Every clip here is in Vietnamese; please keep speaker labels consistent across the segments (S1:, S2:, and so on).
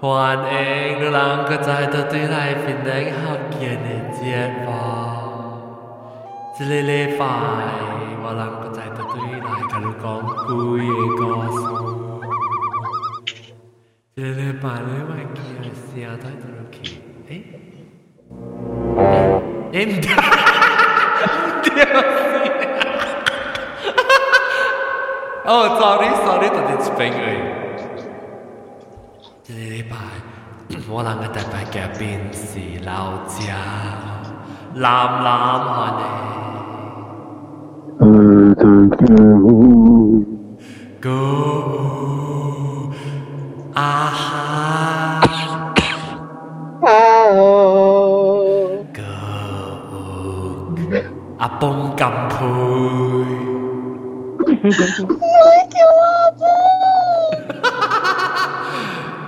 S1: 欢迎你两个再到对来边的学见的节目。这个礼拜我两个再到对来跟你讲故嘅故事。这个礼拜你咪见声睇到落去，诶？诶唔得，哦，sorry sorry，特别系边个？ 这礼拜我两个特别嘅边是老家，蓝蓝汉嘅。Go 阿哈，Go 阿崩金配。Go 好屌啊咯！
S2: 我嘅
S1: 见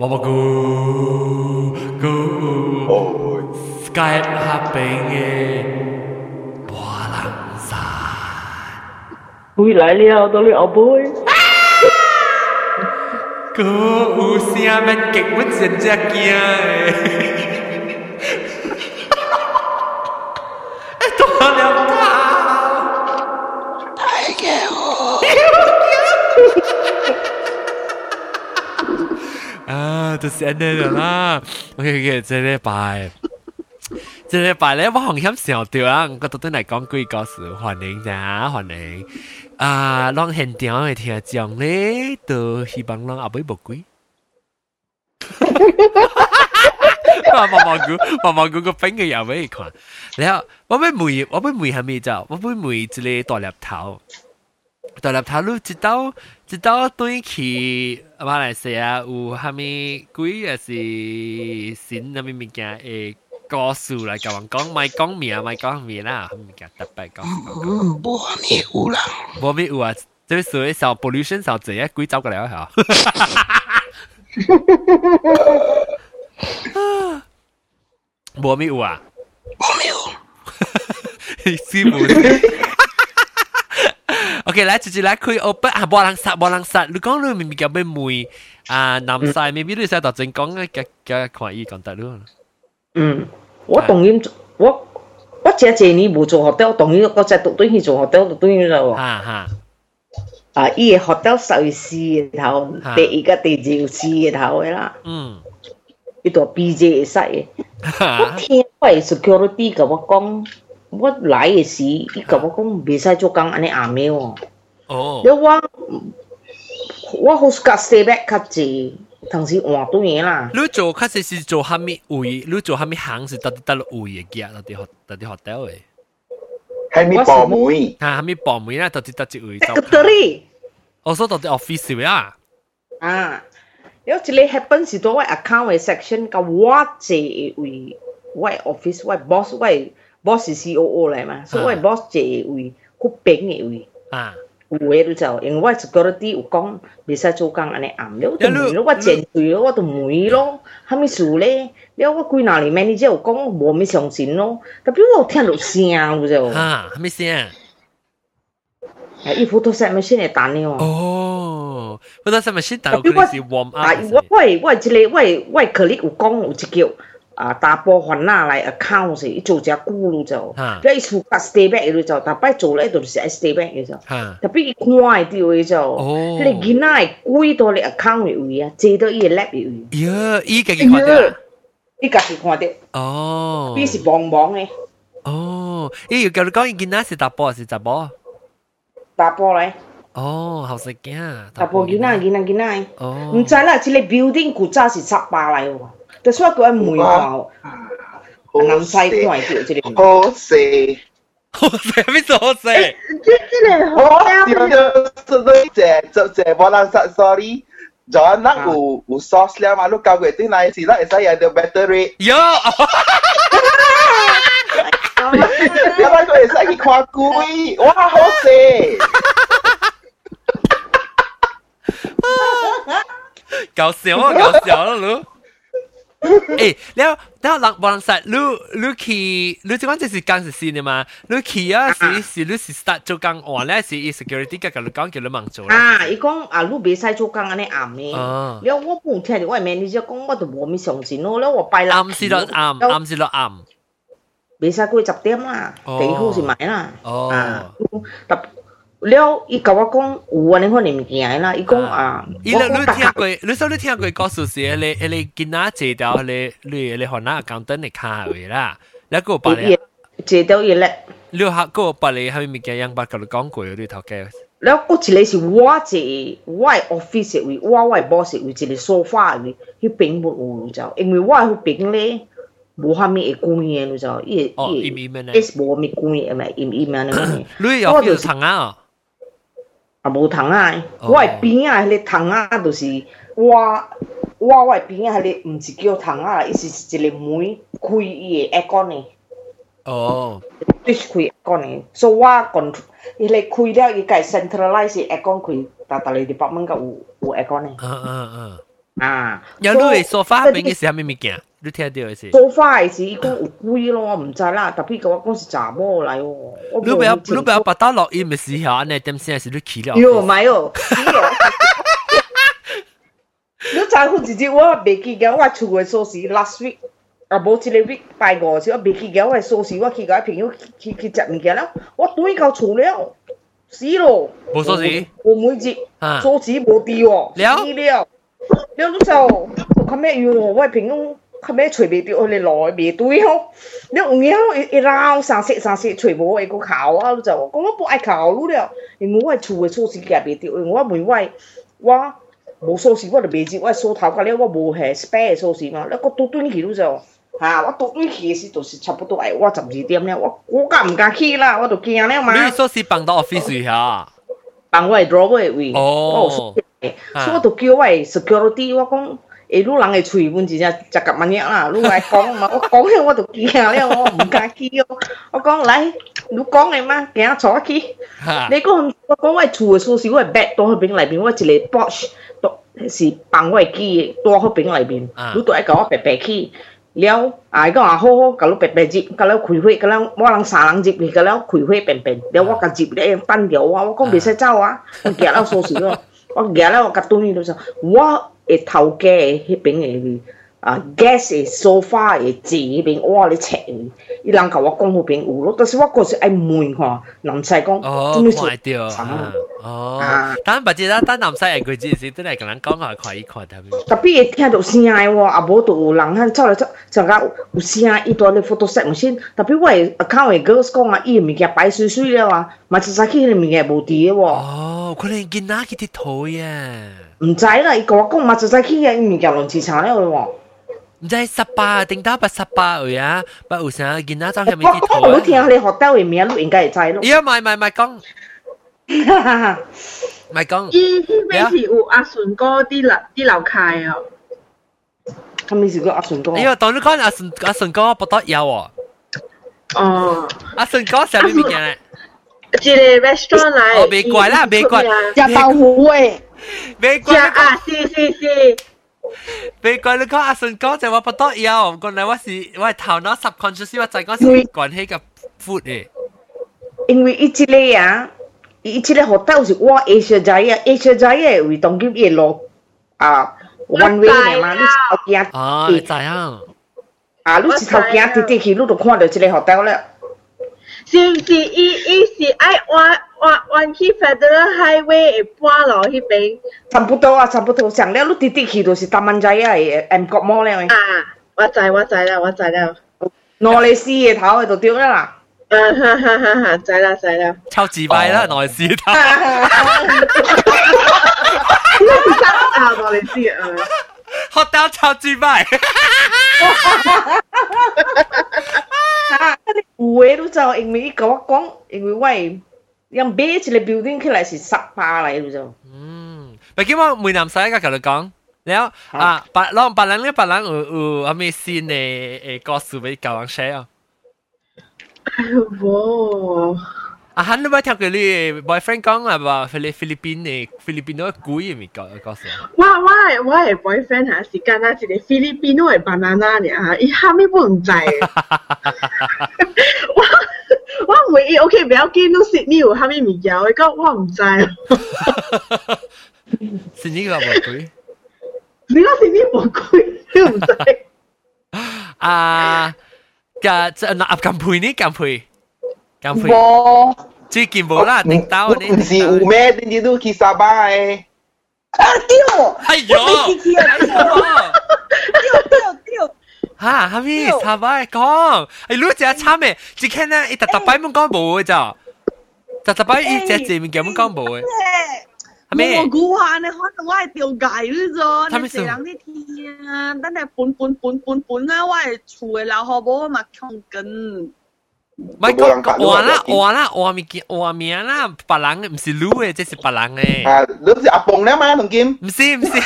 S3: Mama goo goo oh. Sky hopping Bòa
S1: lăng xa Ui lại liêu tôi liêu bối Cô u xe bên kịch
S2: mất dần ra
S1: kia. 就是安尼了啦。OK OK，这礼拜，这礼拜咧，我好像想到啊，我特登嚟讲几个事，欢迎咋，欢迎。啊，让现场嘅听众咧，都希望让阿妹无鬼。毛毛菇，毛毛菇个饼嘅又俾你看。然后我俾梅，我俾梅系咪就？我俾梅一个大粒头。大粒头你知道 知道对去马来西亚有虾米几也是新那边物件诶故事来甲人讲，咪讲名咪讲名啦，虾物件特别讲。
S2: 嗯，无咩有啦，
S1: 无咩有啊？即系属于小 pollution 小济啊，几走过嚟啊？无咩有啊？
S2: 无咩有，
S1: 师傅。 OK，来直接来开 open 啊！冇人杀，冇人杀。你讲你明明叫咩梅啊？南西，maybe 你使特正讲嘅嘅嘅看伊讲得咯。
S3: 嗯，我当然我我这这年冇做 hotel，当然我再读对去做 hotel 读对咗。
S1: 哈哈，
S3: 啊，伊个 hotel 寿司嘅头，第一个第二次嘅头嘅啦，
S1: 嗯，
S3: 伊度 B J 会使嘅。我听我嘅 security 甲我讲， 我来嘅时，伊甲我讲袂使做工安尼暗暝喎。
S1: 哦，
S3: 你我我好甲 stay back 较济，同时换对嘅啦。
S1: 你做确实是做虾米位？你做虾米行是特特特位嘅嘅，特啲学特啲学掉嘅。
S2: 系咪保妹？
S1: 啊，虾米部门啦，特啲特啲位走。
S3: secretary
S1: 我所特啲 office 位啊。
S3: 啊，有一个 happen 是到我 account 嘅 section 甲我坐嘅位，我嘅 office 我嘅 boss 我嘅 boss 是 COO 嚟嘛，所以我嘅 boss 坐嘅位，嗰边嘅位。
S1: 啊，
S3: 有诶你就，因为我 security 有讲袂使做工安尼暗了，我就问咯，我前对咯，我就问咯，虾米事咧？了我几若年 manager 有讲无咩相信咯，特别我有听到声有就，
S1: 啊，虾米声？
S3: 系伊 Photoshop machine 会弹呢喎。
S1: 哦，我当时咪先，但系佢是 warm
S3: 啊
S1: up。，
S3: 我我系我系一个我系我系 colleague 有讲有一叫 啊大波番啦来 account 是伊做只久咯就，
S1: 哈
S3: 你伊厝甲 stay back 咯就，逐摆做咧就是爱 stay back 嘅就。
S1: 哈，
S3: 特别伊看会到嘅就，
S1: 哦
S3: 迄个囡仔会跪到你 account 嘅位啊，坐到伊嘅 lap 嘅位，
S1: 呀，伊家己看到。
S3: 你家己看到，
S1: 哦，
S3: 伊是茫茫嘅
S1: 哦，伊又叫你讲，伊囡仔是大波还是查某？
S3: 大波咧，
S1: 哦，后生囝，
S3: 大波囡仔囡仔囡仔，
S1: 哦，
S3: 唔知啦，即个 building 古早是插巴嚟喎， 但系我叫伊梅花，南西看会到即个。
S2: 好势，
S1: 好势，咩做好势？
S2: 我点样做对谢做谢无人杀，sorry， John 那有有 sauce 了嘛？你交过啲奶是啦，会使有到 battery，
S1: 有，
S2: 因为佢会使去看鬼，哇好势！
S1: 搞笑啊，搞笑啦，你。 诶，了了人望实，你你去，你即款就是讲是新的嘛？你去啊是是你是 start 做工，换咧是 security 甲甲你讲叫你忙做。
S3: 啊，伊讲啊，你袂使做工安尼暗呢。了我冇听你，我明你只讲我都无咪上进咯，了我拜六。
S1: 暗是落暗，暗是落暗。
S3: 袂使过十点啦，第二好是买啦。
S1: 哦。
S3: 啊，特。了，伊甲我讲有安尼款嘅物件啦，伊讲啊，
S1: 伊你你听过，你说你听过故事是迄个迄个囡仔坐掉迄个你迄个韩那讲灯嘅卡位啦，แล้ว个把你
S3: 借到伊咧。
S1: 你下个把你系咪物件样把佢讲过你头家？
S3: 了，我一个是我一个我的 office 的位，我我的 boss 的位，一个 sofa 的位，迄边冇有，你知道？因为我迄边咧无啥物会关嘅，你知道？伊
S1: 哦，
S3: 伊
S1: 阴阴嘅呢？
S3: S 无咪关嘅，咪阴阴安尼嘅。
S1: 你有 feel 糖啊？
S3: 啊，无窗仔，
S1: 哦
S3: 我的边啊，迄个窗仔就是我我我的边啊，迄个毋是叫窗仔啦，伊是一个门开伊的 aircon 的，
S1: 哦，
S3: 对开 aircon 的，所以我讲伊个开了，伊家 centralize aircon 开，但逐个 department 甲有有 aircon 的
S1: 嗯嗯嗯。
S3: 啊。
S1: 有你嘅梳化边嘅是系咪物件？ 你听到嘅是？
S3: 做花嘅时，伊讲有鬼咯，我毋知啦。特别甲我讲是查某来哦。我
S1: 你不要你不要把它落音嘅时候，呢点先系你起了。
S3: 哟，咪哦。你知好自己，我袂记嘅，我厝嘅锁匙 last week，啊无即个 week 拜五时，我袂记嘅，我嘅锁匙我去甲朋友去去食物件了，我对到厝了，死咯！
S1: 冇锁匙，
S3: 我每日
S1: 啊
S3: 锁匙无伫哦，
S1: 了
S3: 死了，了你就看咩要我嘅朋友。 看咩找袂着，佢哋来袂对哦。你有影咯，一捞三色三色找无会个考啊，你就讲我不爱考你了，因为我厝嘅锁匙夹袂着，因为我问我我无锁匙，我就袂知我锁头壳了，我无系 spare 锁匙嘛，你我倒转去你就吓，我倒转去嘅时就是差不多诶，我十二点了，我我敢唔敢去啦，我就惊了嘛。
S1: 你锁匙放到 office 下。
S3: 放我嘅 drawer 嘅位，
S1: 哦
S3: 我有锁匙所以我就叫我嘅 security，我讲。 诶，你人嘅喙阮真正食夹万日啦，你来讲嘛，我讲起我就惊了，我唔敢去哦。我讲来，你讲嘅嘛，行坐去。你讲我讲我厝嘅锁匙，我系 bag 倒喺边内边，我一个 box 倒是放我嘅机倒喺边内边，你都爱甲我白白去。了，啊，伊讲啊，好好，甲你白白接，甲你开会，甲你我人三人接去，甲你开会便便，了我甲接咧单条啊，我讲袂使走啊，我夹了锁匙咯，我夹了我甲蹲喺度就，我。 会头家嘅迄边嘅啊 gas 嘅 sofa 嘅坐迄边，我咧切嘅，伊人甲我讲嗰边有咯，但是我嗰时爱问吼，人使讲，
S1: 哦，看到啊，哦，但系只啦，但男仔人佢只是真系同人讲下看一看他们。
S3: 特别会听到声嘅喎，啊无就有人喺走嚟走，就甲有声，伊在咧 photo set 唔先，特别我嘅 account 嘅 girls 讲啊，伊嘅物件摆水水了啊，嘛就使去迄个物件无伫嘅喎。
S1: 哦，佢哋见哪去佚佗呀？
S3: 唔知啦，伊甲我讲嘛，就使去嘅物件乱市场了喎。
S1: 唔知十八定打八十八位啊，不有啥见哪走去咪佚
S3: 佗？我听你学到嘅名，你应该会知咯。
S1: 咦，唔系唔系唔系讲。唔系讲，
S4: 伊迄边是有阿顺哥啲楼啲楼开哦。
S3: 系咪是个阿顺哥？
S1: 哎呀，当你讲阿顺阿顺哥不得有喎。
S4: 哦。
S1: 阿顺哥上面物件咧？
S4: 一个 restaurant 嚟。
S1: 哦，别怪啦，别怪。
S3: 食豆腐诶。
S1: 别怪。
S4: 啊，是是是。
S1: 别怪你讲阿顺哥就话不得有，讲嚟我是我系头脑 subconscious 我就讲是关系个 food 诶。
S3: 因为伊即个啊。伊即个学校是我 Asia 仔啊，Asia 仔嘅为当今一路啊 one way 嘅嘛，你头行
S1: 哦，你知啊？
S3: 啊，你一头行直直去，你就看到即个学校了。
S4: 是毋是伊伊是爱弯弯弯去 Federal Highway 会搬落迄边？
S3: 差不多啊，差不多。上了你直直去就是大湾仔啊，M 国摩了。
S4: 啊，我知我知啦，我知啦。
S3: 罗利斯嘅头就对啦啦。
S4: 啊哈哈哈哈，知啦知啦，
S1: 超自闭啦，内斯头。
S4: 啊，罗利斯啊，
S1: 学到超自闭。
S3: 嚇！回都就英語講一講，英語喂，人 bitch 你 building 起嚟是十八嚟就。
S1: 嗯，咪叫我梅南西嘅同你講，然後啊，白朗白朗咧白朗有有阿咩先嘅誒歌詞俾教人寫啊。
S4: 哇！呦，我
S1: 啊，hắn lúc听佢你 boyfriend 讲啊，话菲律菲律宾嘅菲律宾嗰个鬼咪讲讲什么？
S4: 我我的我的 boyfriend 啊，是干那一个菲律宾的 banana 尔，伊虾米都唔知。我我唯一 OK 不要紧，都 Sydney 有虾米物件，我讲我唔知。
S1: 是呢个冇鬼
S4: 你讲 Sydney 冇鬼，你唔知。
S1: 啊！嘅即系嗱，咁配呢？咁配 Camfrey. Bo.
S3: Sí,
S1: la ting tao ni. Si ume din
S2: jidu ki Sabah eh. Ah, tío. Ay yo. Ay yo. Tío,
S3: tío, tío.
S1: Ha, Hami,
S3: Sabah con. Ai lu jia cha me,
S1: chỉ khen na i ta ta bai mong con bo ja. Ta ta bai i jia jia min ge mong con bo. Hami. Mo gu ha ne hon wai tiêu gai lu zo, ne se lang ni
S5: tian, dan ne pun pun pun pun pun na wai chu la
S1: ho bo ma
S5: kyong gen. 两啲天啊，等系本本本本本咧，我系厝嘅老婆婆嘛穷紧，
S1: 咪讲话啦，话啦，话咪见话名啦，别人唔是你嘅，即是别人嘅。
S2: 啊，你是阿凤咧嘛？同金
S1: 唔是唔是，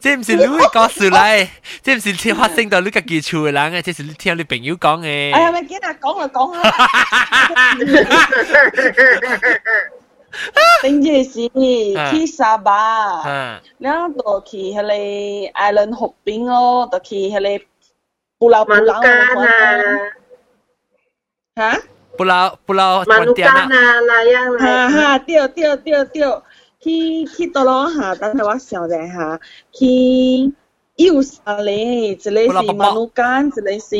S1: 即唔是你会讲出嚟，即唔是听发生到你家己厝嘅人嘅，即是你听你朋友讲嘅。
S5: 哎呀，咪见啊，讲啦讲啦，顶住是去沙巴，
S1: 啊，
S5: 然后就去迄个 island 河边咯，就去迄个布劳布劳
S1: ha pulau pulau Pontianak
S4: 啦，样啦，
S5: 哈哈，对对对对，去去到咯哈，等下我想一下，去有啥嘞？这里是马努干，这里是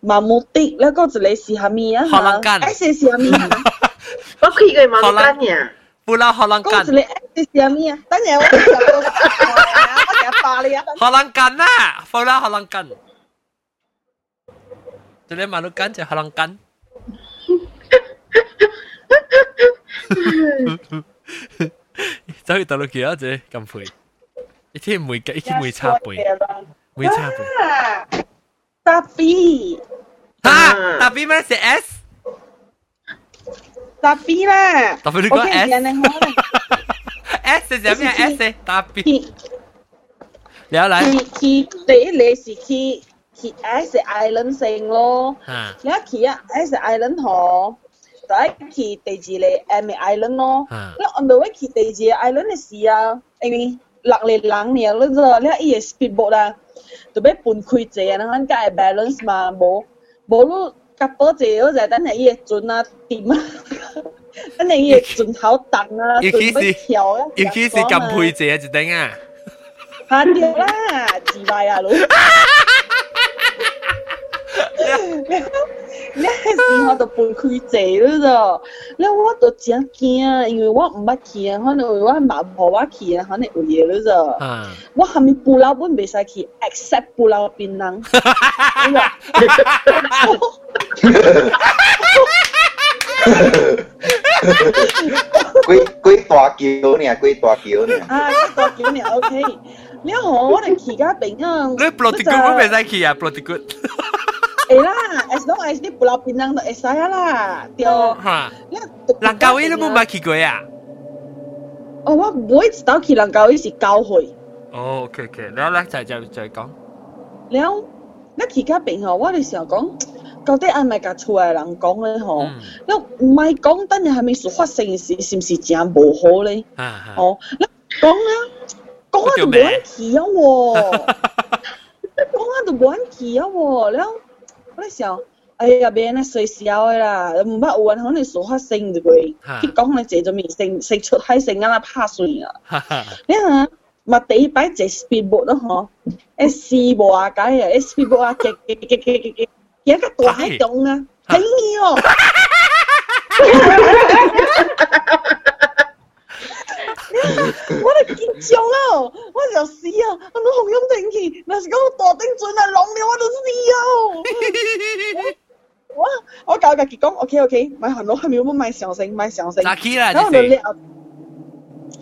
S5: 马穆迪，那个这里是啥咪啊？
S1: 荷兰干，
S5: 哎，是啥咪？
S4: 我去过马努干呀。
S1: 不啦，荷
S5: 兰
S1: 干。
S5: 这里是啥咪啊？等下我想到，我想发了呀。
S1: 荷兰干呐，不啦，荷兰干。这里马努干就荷兰干。走去到落去啊！这咁配，一天每一天每差背，每差背。
S5: 搭 B，
S1: 哈，特别咩是 S？
S5: 搭 B 啦，
S1: 特别你讲
S5: OK，
S1: S
S5: 人哋可能
S1: S 系咩 S？特别，
S5: 去
S1: 你有嚟？
S5: 去去第一你是去去 S Island 城咯。
S1: 吓
S5: 你一去啊，S Island 嗬， 第一去第二个 M Island 咯。
S1: 吓
S5: 你 on the way 去第二个 Island 嘅时啊，因为落嚟冷年咯啫，你一个 speedboat 啊，就俾半开者啊，咱家系 balance 嘛，冇冇你夹多者嗰阵，等系伊个船啊掂啊，等系伊个船头蹬啊，
S1: 尤其是
S5: 船要跳啊，
S1: 尤其是咁配者一顶啊！
S5: 慳掉啦，自坏啊佬。 你系时候就半开谢了咋？你我都真惊啊，因为我唔捌去啊，可能我妈婆我去啊，可能有嘢了咋。
S1: 啊，
S5: 我系咪布拉本未使去，except 布拉槟榔。
S2: 几几大桥呢？几大桥呢？
S5: 啊，一个叫你 OK。你好，我哋去家边啊。
S1: 你 bloody good 都未使去啊，bloody good。
S5: Eh lah, as long as ni Pulau Pinang tak
S1: as
S5: saya
S1: lah. Tio. Ha. Langkawi lu pun bagi gue ya?
S5: Oh, 我唔會知道去蘭高是教會。
S1: 哦，OK OK，你咧就就就講。
S5: 了，你其他邊吼，我哋成日講，到底係咪甲厝內人講咧吼？你唔係講，等下係咪事發生嘅事，是唔是真無好咧？哦，你講啊，講啊就冇人去啊喎，講啊就冇人去啊喎，了。我哋想。哎呀，别那衰笑嘅啦，唔捌有人可能事发生就会，佢讲你坐咗面成成出海成啊啦拍水啊！
S1: 哈哈，
S5: 你睇，咪第一摆坐 speedboat 咯，嗬，S 无啊解啊，S speedboat 啊，嘅嘅嘅嘅嘅嘅，有一个大海洞啊，睇你哦， 我哋緊張啊，我就死啊，我都紅陰停氣，嗱是講我大頂轉啊，浪了我就死啊！我我教家己講，OK OK，買行路係咪要買上升，買上升，
S1: 早起啦，
S5: 然後
S1: 就
S5: 就是了，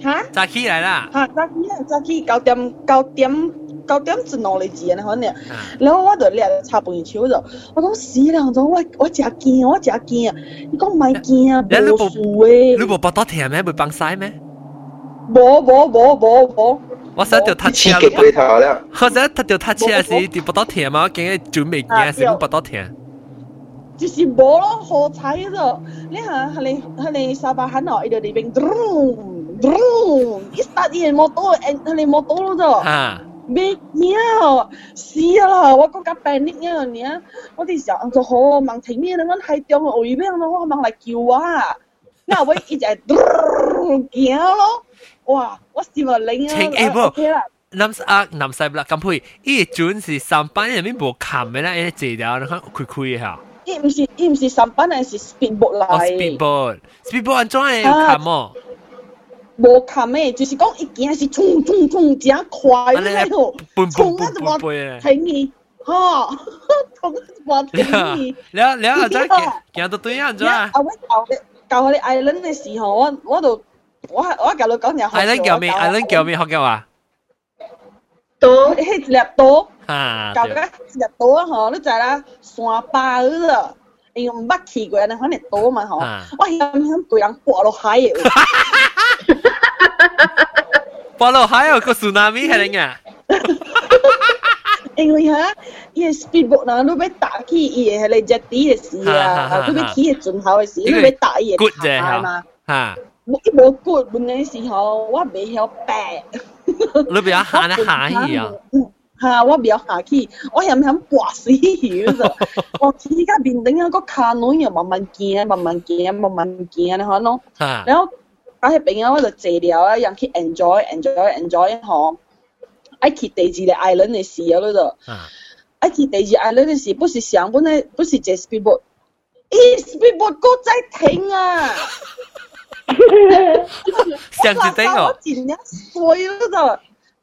S5: 嚇？
S1: 早起来啦，
S5: 嚇，早起啊，早起九點九點九點之內嚟自啊，可能。
S1: 啊，
S5: 然後我就掠插半手就，我講死啦！我講我我真驚，我真驚啊！你講唔係驚啊，
S1: 你你
S5: 無數誒。
S1: 你冇搏多甜咩？冇幫晒咩？
S5: 冇冇冇冇冇，
S1: 我想条塔车
S2: 刺激，佢头啦，
S1: 我想塔条塔车时啲不到听嘛，我惊准备惊时不到听。
S5: 就是冇咯，好彩咗。你下系你系你沙巴肯哦，伊就里边咚咚，一 start 伊冇到，系你冇到咯就。
S1: 吓，
S5: 咩嘢？死啦！我嗰架病呢样嘢，我哋想就好问前面我系中外边咯，我问嚟叫啊，那我一直行咯， 哇！我试过领啊，
S1: 请诶不
S5: OK 啦。
S1: 南啊南西不啦，咁配伊准是上班入面无冚嘅啦，伊借掉你看开开吓。
S5: 伊唔是伊唔是上班，系是 speedboat
S1: 哦
S5: 嚟。
S1: ，speedboat，speedboat 安怎会有冚哦？
S5: 无冚诶，就是讲一行是冲冲冲真快
S1: 安尼
S5: 那种，
S1: 奔
S5: 冲
S1: 奔奔
S5: 啊就话
S1: 奔嘅。
S5: 停伊，吓，冲啊就话停伊。
S1: 了了，安怎行行到对安怎？
S5: 啊！我教你教我哋 island 嘅时候，我我度 我我教你讲嘢。
S1: 艾伦叫咩？艾伦叫咩？学叫啊？
S4: 多
S5: 迄一粒刀，
S1: 吓，
S5: 教个一粒刀啊！嗬，你知啦，山巴嗰度，因为唔捌去过，你可能刀嘛嗬。
S1: 啊
S5: 我想想对人挂落海嘅，
S1: 波罗海有个 tsunami 系点啊？
S5: 因为吓，伊个 speedboat 嗱，你要打起伊个系你 jetty 嘅时啊，你要起嘅尽头嘅时，你要打伊，
S1: good
S5: 嘅
S1: 啫
S5: 牌嘛。
S1: 吓，
S5: 我一无骨，问的时候我未晓白。
S1: 你袂晓下咧下去啊？
S5: 哈，我袂晓下去，我嫌嫌挂死去。我起个面顶啊，个骹软又慢慢行，慢慢行，慢慢行，然后咯。然后我迄边啊，我就坐了啊，让去 enjoy，enjoy，enjoy 吼。爱去第二个 island 的时候，
S1: 咯。
S5: 爱去第二 island 的时，不是想，本来不是在 speedboat，speedboat 哥在停啊。
S1: 上一頂
S5: 我
S1: 哦，
S5: 真係衰嗰度。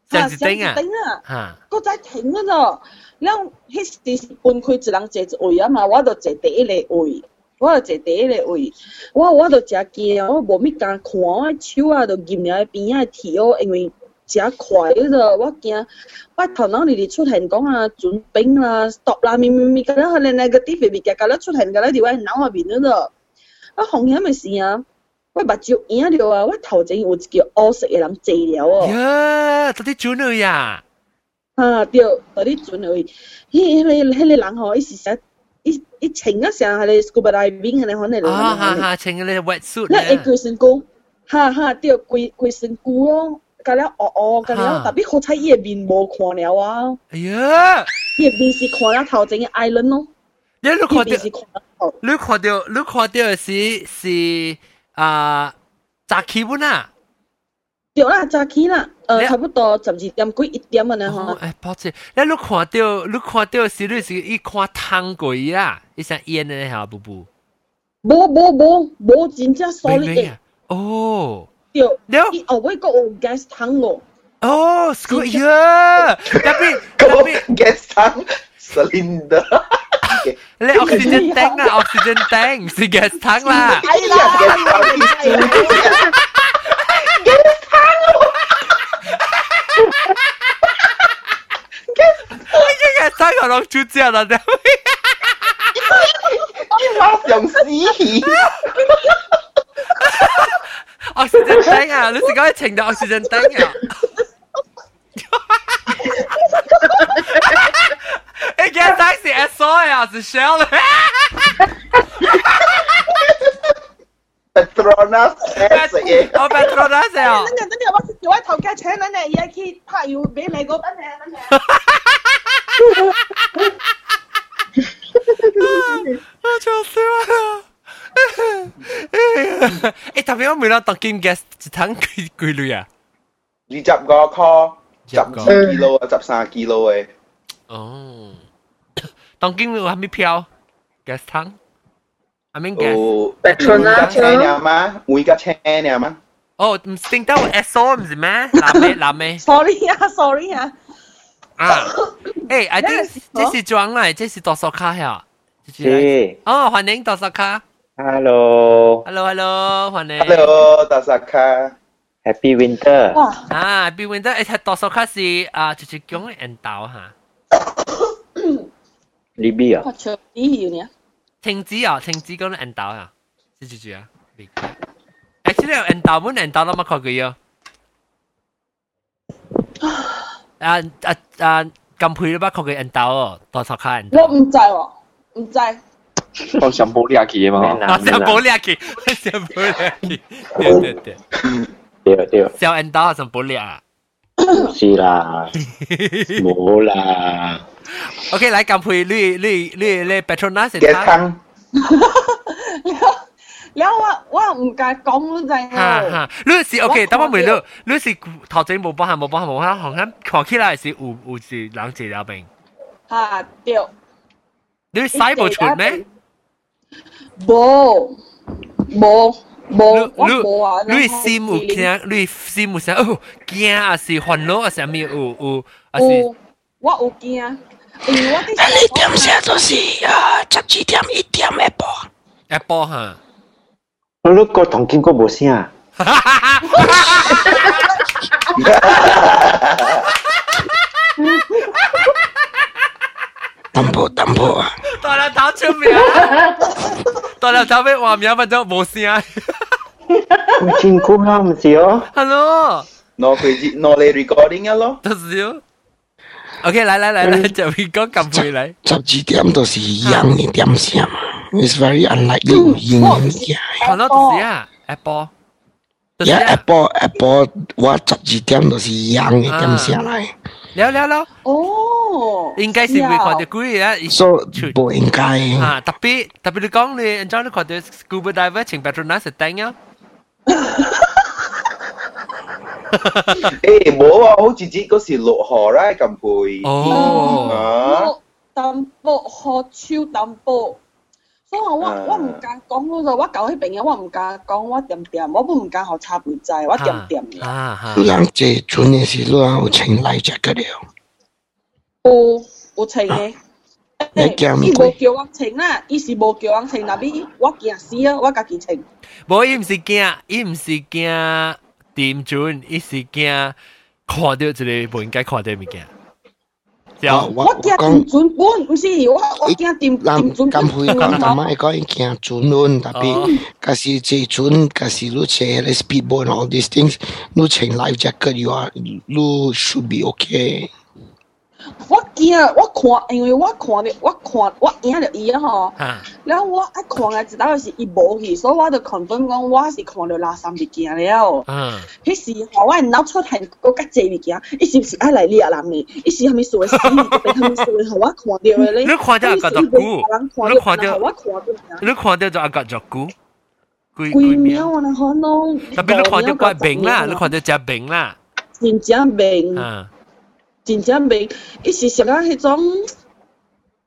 S1: 上一頂啊
S5: 啊！
S1: 嚇，
S5: 個仔停嗰度，然後迄時分開一人坐一位啊嘛，我就坐第一個位，我就坐第一個位，我我就真驚，我無乜敢看，我手啊就撳了邊仔鐵哦，因為真快嗰度，我驚，我頭腦裡裡出現講啊准兵啦，stop 啦，咪咪咪，咁樣可能夾咧出現㗎咧，條喺腦入邊嗰度，我紅險嘅事啊！我目睭影了啊！我头前有一个黑色嘅人坐了哦。
S1: 呀，到底转去呀？
S5: 啊，对，到啲准去。迄迄个迄个人吼，伊是啥？伊伊穿啊像迄个 scuba diving 迄个可能嚟。
S1: 啊哈哈，穿嗰啲 wetsuit
S5: 那会
S1: 咧，
S5: 规身躯，哈哈，对，规规身躯咯，甲了黑黑，甲了，特别好彩伊个面无看了啊，
S1: 哎呀，
S5: 伊个面是看了头前嘅 island 咯，
S1: 你都看到
S5: 伊面，是看了头。
S1: 你看到，你看到的是是 啊，咋起不呢？
S5: 对啦，咋起啦，呃，差不多十二点过一点了呢哈。
S1: 哎，抱歉，那你看到你看到是不是一看汤鬼啦？一想烟的哈，不不，
S5: 不不不不，真正
S1: 所以哦，有，
S5: 你不尾个有 gas 汤哦，
S1: 哦，screw 那边
S2: 那
S1: 边
S2: gas 汤？是真的。
S1: 你 oxygen tank 啊，oxygen tank 是 gas tank 啦，
S2: 哎呀，gas tank
S1: 我已经系三个人出价啦，对
S2: 马上死气，
S1: oxygen tank 啊，你是讲情到 oxygen tank 啊？ 你 gas tank 是 SO 啊，是 Shell 的。
S2: Petronas S 嘅，
S1: 我 Petronas 啊
S5: 等，阵等阵，我叫我头家请等阵，而家去拍要俾你嗰等阵等阵。
S1: 我笑死我啦！诶，特别我每日当金 gas 一桶几几类啊？
S2: 二十个 call，十
S1: 二十个
S2: 二 kilo 啊，十三 kilo 嘅，
S1: 哦，当金我还没票，gas 桶，I mean gas。
S2: 哦，
S4: Petronas
S2: 车呢嘛，每架车呢嘛，
S1: 哦，唔是听到 SO 唔是咩？蓝咩蓝咩？
S5: Sorry 啊，sorry 啊，
S1: 啊，诶，I think
S5: 那是
S1: 这是装嚟，这是多少卡呀？这是
S6: 是
S1: 哦，欢迎多少卡，
S6: Hello，Happy
S1: ？Hello，Hello，欢迎。
S2: Hello，大萨卡，
S6: Winter，
S5: 哇，
S1: 啊，边winter 诶，系多少卡是啊？就是讲嘅引导 吓。
S6: Libby 啊，
S5: 我唱啲要呢，
S1: 停止啊，停止讲引导啊，是住住啊。Actually 有引导，本引导都冇看过啊。 啊啊啊，咁配你把佢嘅引导哦，多错开引
S5: 我唔知喎，唔知。
S2: 我想冇呢期嘛，
S1: 啊，想保叻嘅，想保叻嘅，对对对，
S6: 对对，
S1: 小引导想保叻啊。
S6: 是啦，冇啦。
S1: OK，嚟咁配你你你你 Petronas
S2: 嘅汤。
S5: แล้วว่าว่า唔介讲嗰阵
S1: 哈哈，你是 OK，等我问你，你是头前冇帮下冇帮下冇下，好像看起来是有有是人治疗病。
S5: 吓对，
S1: 你使冇出咩？
S5: 冇冇冇，我
S1: 你
S5: 冇啊！
S1: 你心有惊，你心有啥？哦，惊啊是烦恼啊，啥物有有啊是？
S5: 有我有惊，因为我啲
S7: 你点写都是啊，十二点一点一波。
S1: 一波哈。
S6: 我都个同见过冇声啊。
S7: 淡薄淡薄啊！
S1: 大粒头出名，大粒头俾话名乜都冇声。
S6: 我见过啦，唔是哦。
S1: Hello，
S2: 攞佢攞你 recording 嘅咯。
S1: 得少。 OK，嚟嚟嚟嚟，就会讲揿回嚟。
S7: 十二点都是一样嘅点声嘛。It's very unlikely 有应用嘅。
S1: 看到就是啊，Apple。
S7: Yeah, Apple Apple 我十二点都是一样嘅点声嚟。
S1: 了了了，
S5: 哦，
S1: 应该是会看到鬼啊，
S7: So 唔应该。
S1: 啊，特别特别你讲你，然之后你看到 scuba diver 请 Petronas 系顶啊。
S2: 誒冇啊，好似只嗰時落河啦，咁配。
S1: 哦。
S2: 啊。
S5: 淡薄學超淡薄。所以我我唔敢講嗰度，我舊喺邊嘅，我唔敢講我點點，我本唔敢學插背仔，我點點嘅。
S1: 啊哈。
S7: 人這船嘅是你有請嚟只嘅了。
S5: 有有請嘅。
S7: 你驚
S5: 伊無叫我請啦，伊是無叫我請，那邊我驚死啊，我家己請。
S1: 無，伊毋是驚，伊毋是驚点船，伊是惊看到一个唔应该看到物件。
S7: 我
S5: 我惊点船，我唔是我我惊点点船。
S7: 咁会讲，但系讲惊船论，特别，假是这船，假是你车咧 speedboat and all these things，你请 life jacket you are you should be okay。
S5: 我见我看，因为我看着，我看我影着伊啊吼，然后我一看啊，知道是伊无去，所以我就 confirm 讲我是看到垃圾物件了。
S1: 嗯，
S5: 迄时吼，我脑出现个较济物件，伊是毋是爱来掠人呢？伊是虾米事？是毋是我看到的咧？
S1: 你看到个只股，你看到，
S5: 我看到，
S1: 你看到就阿个只股，
S5: 鬼鬼喵啊！可能
S1: 特别你看到怪病啦，你看到只病啦，
S5: 真正病
S1: 啊！
S5: 真正未，伊是上个迄种，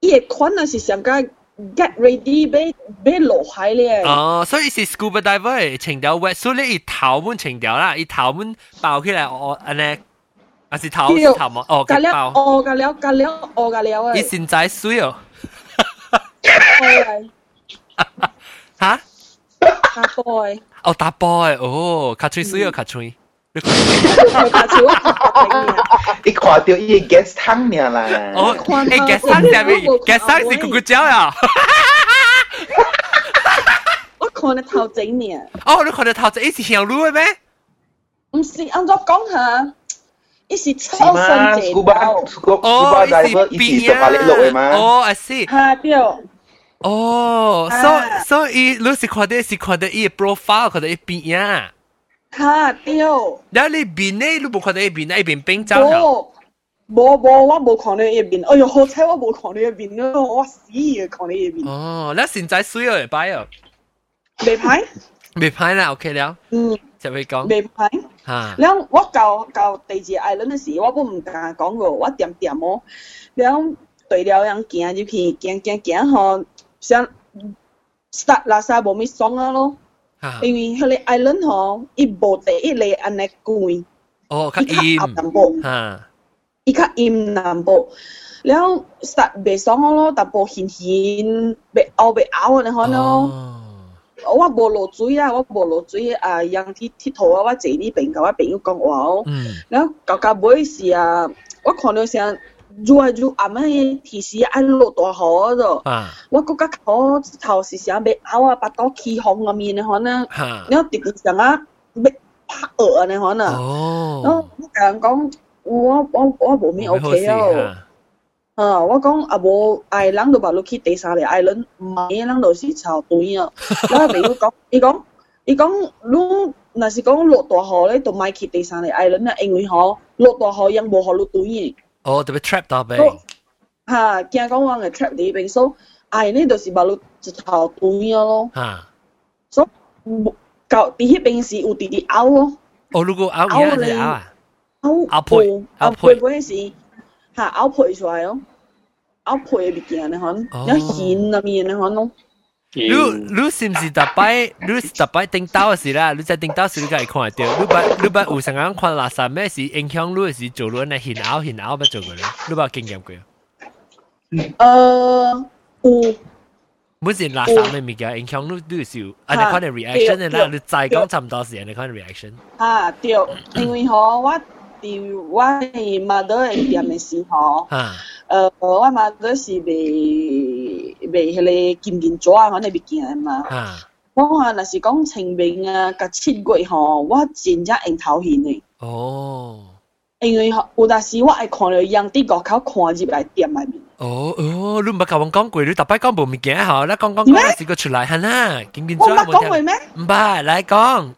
S5: 伊个款啊是上个 get ready 要要落海咧。
S1: 哦，所以是 scuba diver 嘅情调 wet，所以你伊头本情调啦，伊头本爆起来，我安尼，啊是头是头嘛，哦
S5: 夹了，哦夹了，夹了，哦夹了诶。
S1: 伊现在水哦。
S5: 吓？打波诶。
S1: 哦，打波诶，哦，卡吹水哦，卡吹。
S2: 你看到伊个 gas 汤尔啦。
S1: 哦，诶 gas 汤下面，gas 汤是咕咕椒呀。
S5: 我看到头整呢。
S1: 哦，你看到头整，伊是香炉嘅咩？
S5: 唔是，按照讲下，伊是超新姐。
S2: scuba scuba diver 伊是上马里落嘅嘛？
S1: 哦，I see。
S5: 吓对。
S1: 哦，所所以你是看到是看到伊 profile，看到伊边呀？
S5: 吓对。
S1: 然后你边呢？你冇看到伊边，伊边冰罩
S5: 冇冇冇，我冇看到伊边。哎呦，好彩我冇看到伊边咯，我死嘅看到伊边。
S1: 哦，那现在水哦，摆哦。
S5: 未歹。
S1: 未歹啦，OK 了。
S5: 嗯。
S1: 就会讲。
S5: 未歹。
S1: 吓。
S5: 然后我到到第二 island 嘅时，我本唔敢讲个，我点点哦。然后对了人行入去，行行行吼，想 start 垃圾冇咩爽啊咯。 因为迄个 island 吼，伊无第一个安尼贵。
S1: 哦，较阴。
S5: 淡薄。
S1: 吓。
S5: 伊较阴淡薄。然后 start 袂爽咯，淡薄咸咸，袂拗袂拗安尼可咯。我无落水啊，我无落水啊，人佚佚佗啊，我坐呢边甲我朋友讲话哦。然后到到尾时啊，我看到成 愈来愈暗啊，提示爱落大雨嗰度。我觉甲头头是想要拗啊，巴肚起风啊面嘅可能。然后直直上啊，要拍鹅安尼可能。然后我甲人讲。 我我我无咩 OK 啊。啊，我讲啊无爱人就话你去第三个爱人，唔系人就是臭对啊。我朋友讲，伊讲伊讲你若是讲落大雨咧，就莫去第三个爱人啊，因为吼落大雨ยัง无互你对嘅。
S1: 哦，特別 trap 到呗。
S5: 嚇，驚講我係 trap 你邊，所以哎呢就是話你一頭對啊咯。
S1: 嚇。
S5: 所以舊啲迄邊是有啲啲拗咯。
S1: 哦，如果拗嘢係拗啊？
S5: 拗
S1: 拗配
S5: 拗配嗰陣時。嚇拗配出來咯，拗配嘅物件咧，可能有芡啊面咧，可能。
S1: 你你是唔是特摆？你是特摆顶刀嘅时啦？你在顶刀时你会看到，你捌你捌有成日看垃圾咩事影响你嘅时做咗呢现拗现拗乜做嘅咧？你捌经验过？
S5: 诶有。
S1: 本是垃圾嘅物件影响你你是有，啊你看你 reaction 嘅啦，你再讲差唔多时间你看 reaction。
S5: 啊对，因为吼我。 伫我妈的店的时候，啊，呃，我妈都是卖卖迄个金银纸，我那边见嘛。啊，我看，那是讲清明啊，甲七月吼，我真正用头晕的。
S1: 哦，
S5: 因为有当时我爱看了样迪个口看入来店内面。
S1: 哦哦，你唔系讲讲鬼，你大别讲无物件吼，那讲讲讲，那是个出来係啦，金
S5: 银纸。我唔系鬼咩？
S1: 唔，来讲。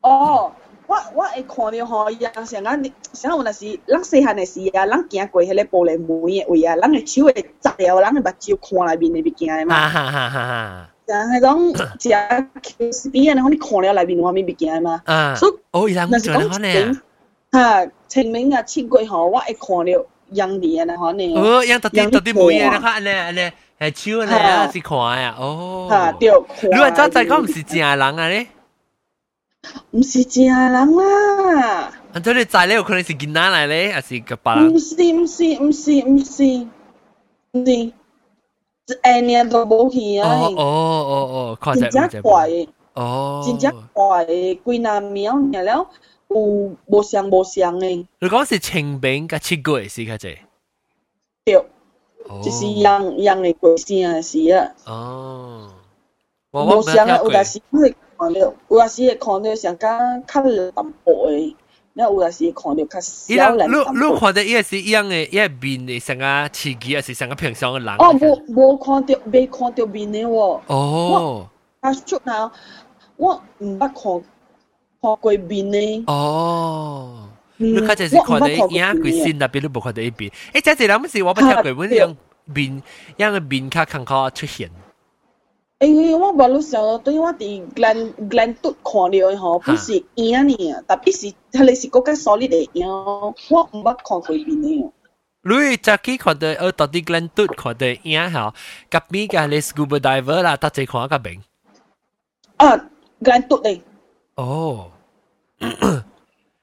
S5: 哦。我我会看到吼，伊人像咱像有那时，咱细汉的时啊，咱行过迄个玻璃门的位啊，咱的手会砸掉，咱的目睭看内面的物件的嘛。
S1: 哈哈哈哈！像
S5: 那种只球是边的，我你看了内面的画面物件的嘛。
S1: 啊，
S5: 所以
S1: 哦，伊人就是
S5: 讲，哈，清明啊，清过吼，我会看到丽啊呢，吼呢。
S1: 哦，杨特地特地买的，哈呢呢呢，诶，手呢是看啊，哦，
S5: 哈，对，看。
S1: 你话早在讲是正人啊咧？
S5: 唔是正人啦。
S1: 啊，即你材料可能是囡仔嚟咧，还是个别人？
S5: 唔是唔是唔是唔是唔是，一年都冇去啊！
S1: 哦哦哦哦，看
S5: 真正怪嘅，
S1: 哦，
S5: 真正怪嘅，几难秒然了，有无相无相嘅。
S1: 你讲是清明甲七月是较济？
S5: 对，就是样样嘅过声是啊。
S1: 哦，
S5: 无相啊，有阵时会。 看到，有阵时会看到上加较淡薄诶，然后有阵时看到较少人。
S1: 你你看到伊个是一样诶，伊个面诶上加刺激，还是上加平常嘅人？
S5: 哦，无无看到，未看到面诶喎。
S1: 哦。
S5: 啊，出嗱，我唔捌看看过面诶。
S1: 哦。你较济是看到影佢先，特别你无看到伊面。诶，即系谂是我捌听过，阮样面样嘅面较较较出现。
S5: 因为我网络上对我伫 Glen Glen 都看到嘅吼，不是影呢，特别是佢哋是嗰个 solid 嘅影，我唔捌看过边嘅。
S1: 你早起看到我到底 Glen 都看到影吼，隔边个你 scuba diver 啦，搭只看个边。
S5: 啊，Glen 都嚟。
S1: 哦，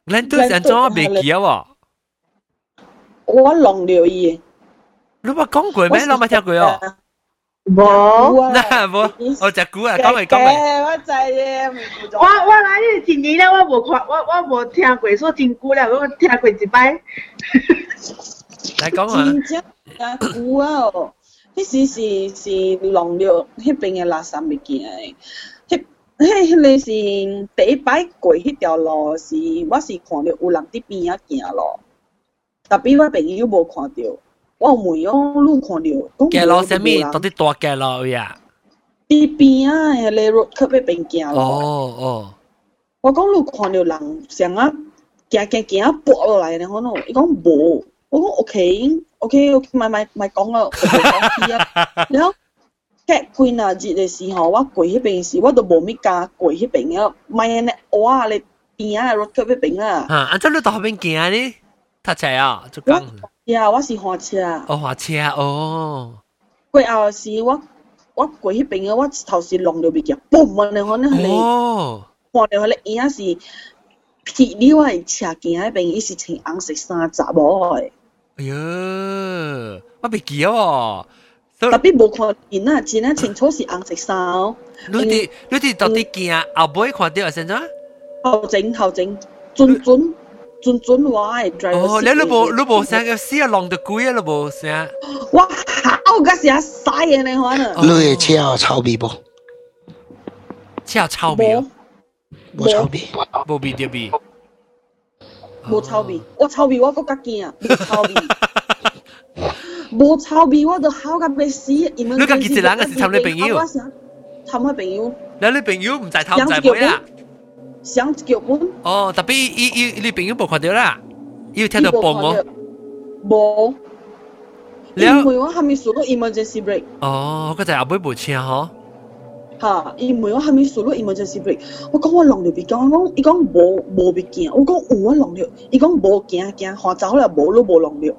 S1: Glen 都系怎么未记啊？
S5: 我忘了伊。
S1: 你冇讲过咩？我冇听过哦。
S2: 无，
S1: 那无，我只古啊，讲未讲未，
S5: 我知嘢，
S2: 我我来日一年了，我无看，我我无听过，说真久了，我听过一
S1: 摆。来讲
S5: 哦，有啊哦，一时是是弄了那边嘅垃圾物件，那那是第一摆过那条路，是我是看到有人伫边啊行路，特别我朋友无看到。我问哦，你看到？
S1: 街路什么？到底大街路呀？
S5: 边边啊，迄个 road 级嗰边行咯。
S1: 哦哦。
S5: 我讲你看到人成啊行行行啊搏落来咧，可能伊讲无。我讲 OK OK OK，咪咪咪讲啦，讲啊。然后隔几若日嘅时候，我过迄边时，我都无咪加过迄边啊，咪呢哇咧边啊 road 级嗰边啊。
S1: 啊，啊，即你到后边行呢？搭车啊，就讲。
S5: 呀，我是滑车。
S1: 哦，滑车哦。
S5: 过后是我我过迄边啊，我头是弄到物件，嘣啊！你可能系
S1: 哦，
S5: 看到迄个影是皮料系斜件迄边，伊是穿红色衫杂帽诶。
S1: 哎呀，我未记哦。
S5: 特别无看见啊，真啊清楚是红色衫哦。
S1: 你哋你哋到底见后尾看到系先怎？
S5: 后整后整，准准。 准准话系 driver。
S1: 哦，你你无你无声嘅死啊，浪得鬼啊，你无声。
S5: 哇，好嗰时啊，晒嘅你可能。
S7: 你嘅车有臭味无？
S1: 车有臭味。
S7: 冇臭味。
S1: 冇味掉味。
S5: 无臭味，我臭味我更加惊啊，无臭味。无臭味我都好甲要死，因为
S1: 你家己一人还是参你朋友
S5: 我想参我朋友，
S1: 你你朋友唔知偷唔知妹啦？
S5: 想叫阮。
S1: 哦，特别伊伊你朋友无看到啦，伊有听到嘣哦。无。
S5: 因为我还没输入 emergency brake。
S1: 哦，嗰只阿妹无请吼。
S5: 嚇！伊問我係咪輸入 emergency brake？我講我弄條鼻鏡，我講伊講冇冇鼻鏡，我講有我弄條，伊講冇鏡鏡，嚇走啦冇都冇弄條。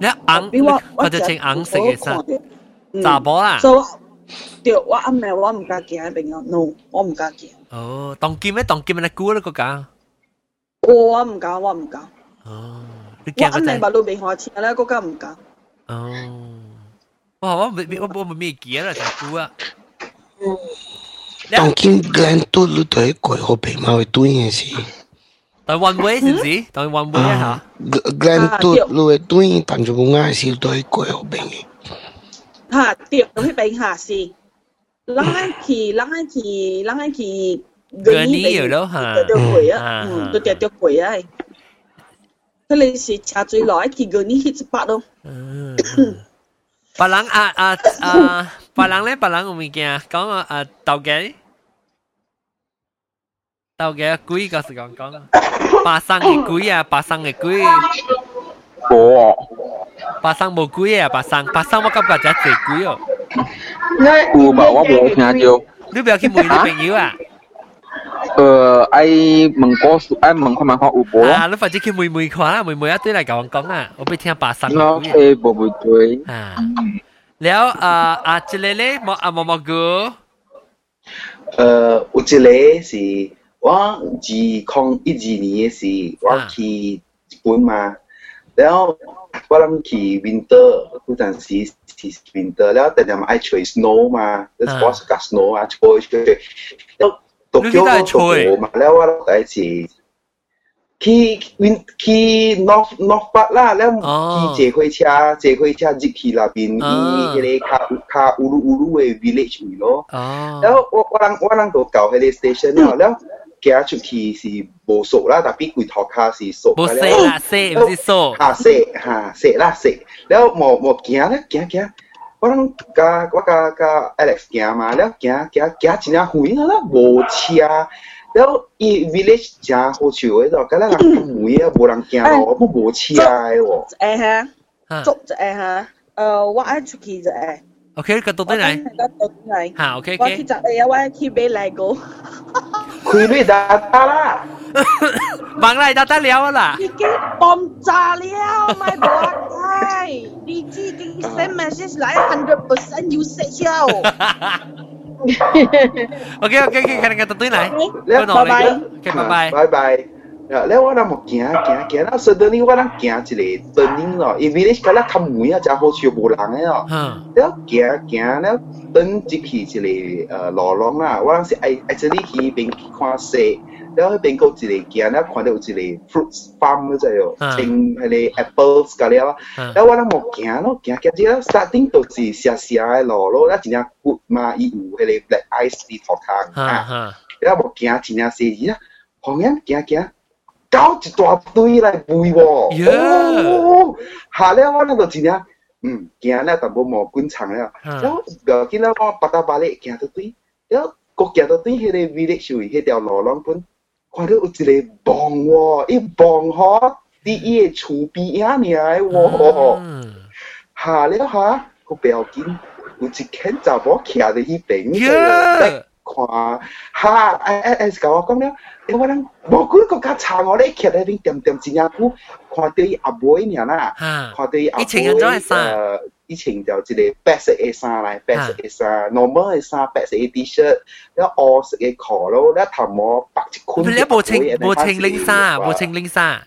S1: 你硬，
S5: 我
S1: 我就穿硬色嘅衫，查甫啦。
S5: 所以，對我阿妹我唔敢鏡，朋友，no，我唔敢鏡。
S1: 哦，当剑咩？当剑咩？估咧个㗎。
S5: 我唔敢，我唔敢。
S1: 哦。
S5: 我阿妹把路边花钱咧，嗰个唔敢。
S1: 哦，哇！我未我我未见啦，就估啊。
S7: 当今 Glen 都你都系鬼好皮毛会对嘅事。
S1: 但 one way 是唔是？当 one way 吓。
S7: Glen 都你会对，但系我啱是都系鬼好皮嘅。
S5: 吓，对，咁喺边下是。 langaki langaki langaki gani ở đó hả? tiêu quỷ
S1: á. À, ừ, à, tôi
S5: tiêu tiêu à. quỷ á thế là sẽ trả chơi lõi thì gani hit spot đâu. Bà lắng à à à
S1: bà lắng đấy bà lắng của mình kìa. Có à tàu ghế. Tàu ghế quý có sự còn có bà sang cái quý à bà sang cái quý. Bà sang một quý à bà sang.
S8: Bà sang
S1: một cặp cả giá trị quý rồi cô bảo quá buộc nhà chiều đứa bé khi
S8: mùi đứa nhiều à? Ờ ai
S1: mừng có ai mừng không mà họ u bố?
S8: À lúc phải chỉ khi mùi mùi khóa à, mùi mùi
S1: á tới lại cậu con à. Ông bị thiên bà sẵn nó ê bộ bộ tuổi à. Léo à à chị lê
S8: lê mò à mò
S1: mò gỡ ờ u chị lê thì à. 我自抗一二年嘅時，我去日本嘛，然
S6: 後我諗去 winter cô đang xí อ有一个是我二零一二年是我去日本嘛，然后我谂去 winter 嗰阵时是 winter，然后突然间爱吹 snow 嘛，你我是架 snow 啊，吹吹，然后读咗个嘛，然后我第一次。去 win 去 north north part 啦，แล้วขี่เจ火车，เจ火车入去那边，伊迄个卡卡乌鲁乌鲁嘅 village 位咯。แล้ว我我人我人都到迄个 station 了，แล้ว 家出去是無數啦，但必攰頭卡是數。
S1: 無勢啦，勢唔是數。
S6: 下勢下勢啦勢，然後無無驚咧驚驚，我諗甲我甲甲 Alex 驚嘛，然後驚驚驚真正遠啦，無車，然後伊 village 真好笑誒，就咁咱人唔會啊，無人驚咯，不無車誒喎。
S5: 誒嚇，捉就誒嚇，誒我愛出去就誒。
S1: OK，個到底嚟？
S5: 到底嚟？
S1: 嚇 OK OK。
S5: 我去集誒，我去買 Lego。
S1: Kuiluidata.
S5: Bangla data liao la. Ikke bom za liao, my boy. DG the send message like 100% usage
S6: liao. ok ok
S1: ok, kan
S6: kan tụi này. Bye bye. Ok bye bye. Bye bye. 啊，来我那么行行行，了说等你我那行一个等你咯，因为你是讲那他门啊，正好是无人诶哦。嗯。了行行了，等即去一个呃路廊啦，我那是挨爱这里去边去看雪，了那边过一个行，了看到一个 fruit farm 咧在哟，种迄个 apples 个了。嗯。了我那么行咯，行行这个 starting 都是下下诶路咯，那真正 good 嘛，伊有迄个 black ice 的土坑。嗯嗯。了我行真是伊啊，旁边行行。搞一大堆来背喎，哦，下了我那個真正，嗯，行了淡薄無滾長了，然後個見到我巴達巴咧行到對，然後個行到對迄個 village 位迄條路廊本，看到有一個棒喎，伊棒吼佇伊個厝邊啊爾喎，下了下個不要緊，有一間查某徛在迄邊。看，哈，哎哎哎，是甲我讲了，欸，我人无几个甲查我咧，徛咧恁点点真正久，看到伊阿妹尔啦，看到伊阿妹，呃，以前就一个白色嘅衫来，白色嘅衫，normal 嘅衫，白色嘅 T 恤，然後黑色嘅褲咯，然後頭毛白一捆，
S1: 你無穿無穿領衫，無穿領衫，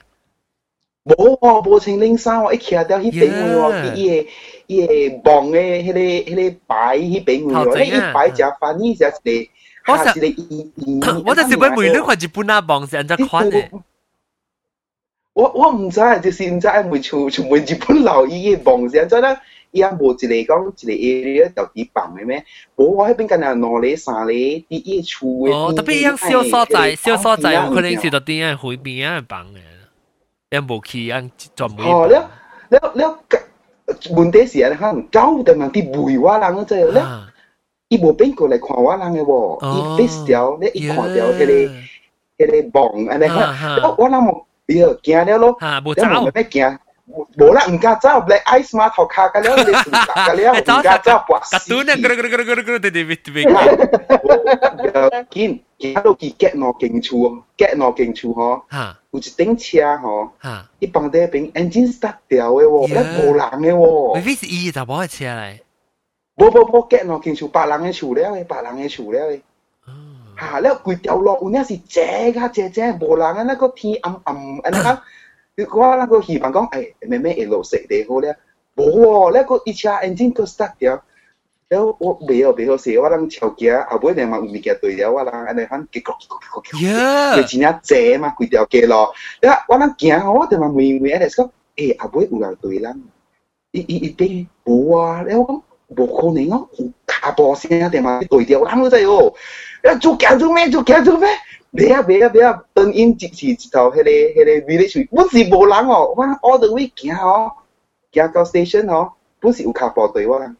S6: 無啊，無穿領衫，我一徛到迄地位，我伊嘅。伊个棒嘅迄个迄个牌迄边位喎，迄个牌就反正就一个。
S1: 我实我就是问妹你看日本啊棒是安怎款嘅？
S6: 我我唔知，就是唔知问像像问日本老伊嘅棒是安怎啦。伊 伊啊无一个讲一个 area 到底放嘅咩？无我迄边敢若两里三里，啲伊厝
S1: 嘅。哦，特别样小所在，小所在有可能是到啲人回边啊放嘅，又无去按专门。
S6: 哦，了了了， bunte si ada hang kau dengan ti bui walang aja le ibu pengko le kwa walang e wo i fis tiao le i kwa tiao ke le ke le bong ada ha walang mo bia kia le lo ha bo tao me kia
S1: 뭐라응가짜
S6: 블랙 아이스마 더 카갈려 레스카갈려 응가짜 봤어 가투나
S1: 그르그르그르그르 데데비트베 긴
S6: 기하로 기게 너 경추 get nó kinh chú ho có chỉ tính xe ho cái bằng đây bên engine start掉嘅喎，一冇人嘅喎。未必是伊就冇車嚟。冇冇冇 get nó kinh chú，白人嘅chú咧，白人嘅chú咧。嚇！你佢掉落，嗰啲是遮噶遮遮，冇人嘅，那個天暗暗，那個。我那个希望讲，哎，妹妹会落雪地好咧，无哦，那个一车眼睛都塞掉，然后我袂晓袂晓写，我人超惊，后尾人嘛有物件对了，我人安尼喊结果，就真正坐嘛，规条街咯，呀，我人行，我就嘛问问安尼讲，哎，后尾有人对人，伊伊伊变无啊，然后讲。无可能哦，有卡波声的嘛，对调人都在哦，要做假做咩？做假做咩？袂啊袂啊袂啊，当因一次一头迄个迄个 village，本是无人哦，我 all the way 行哦，行到 station 哦，本是有卡部队我。
S1: 呀，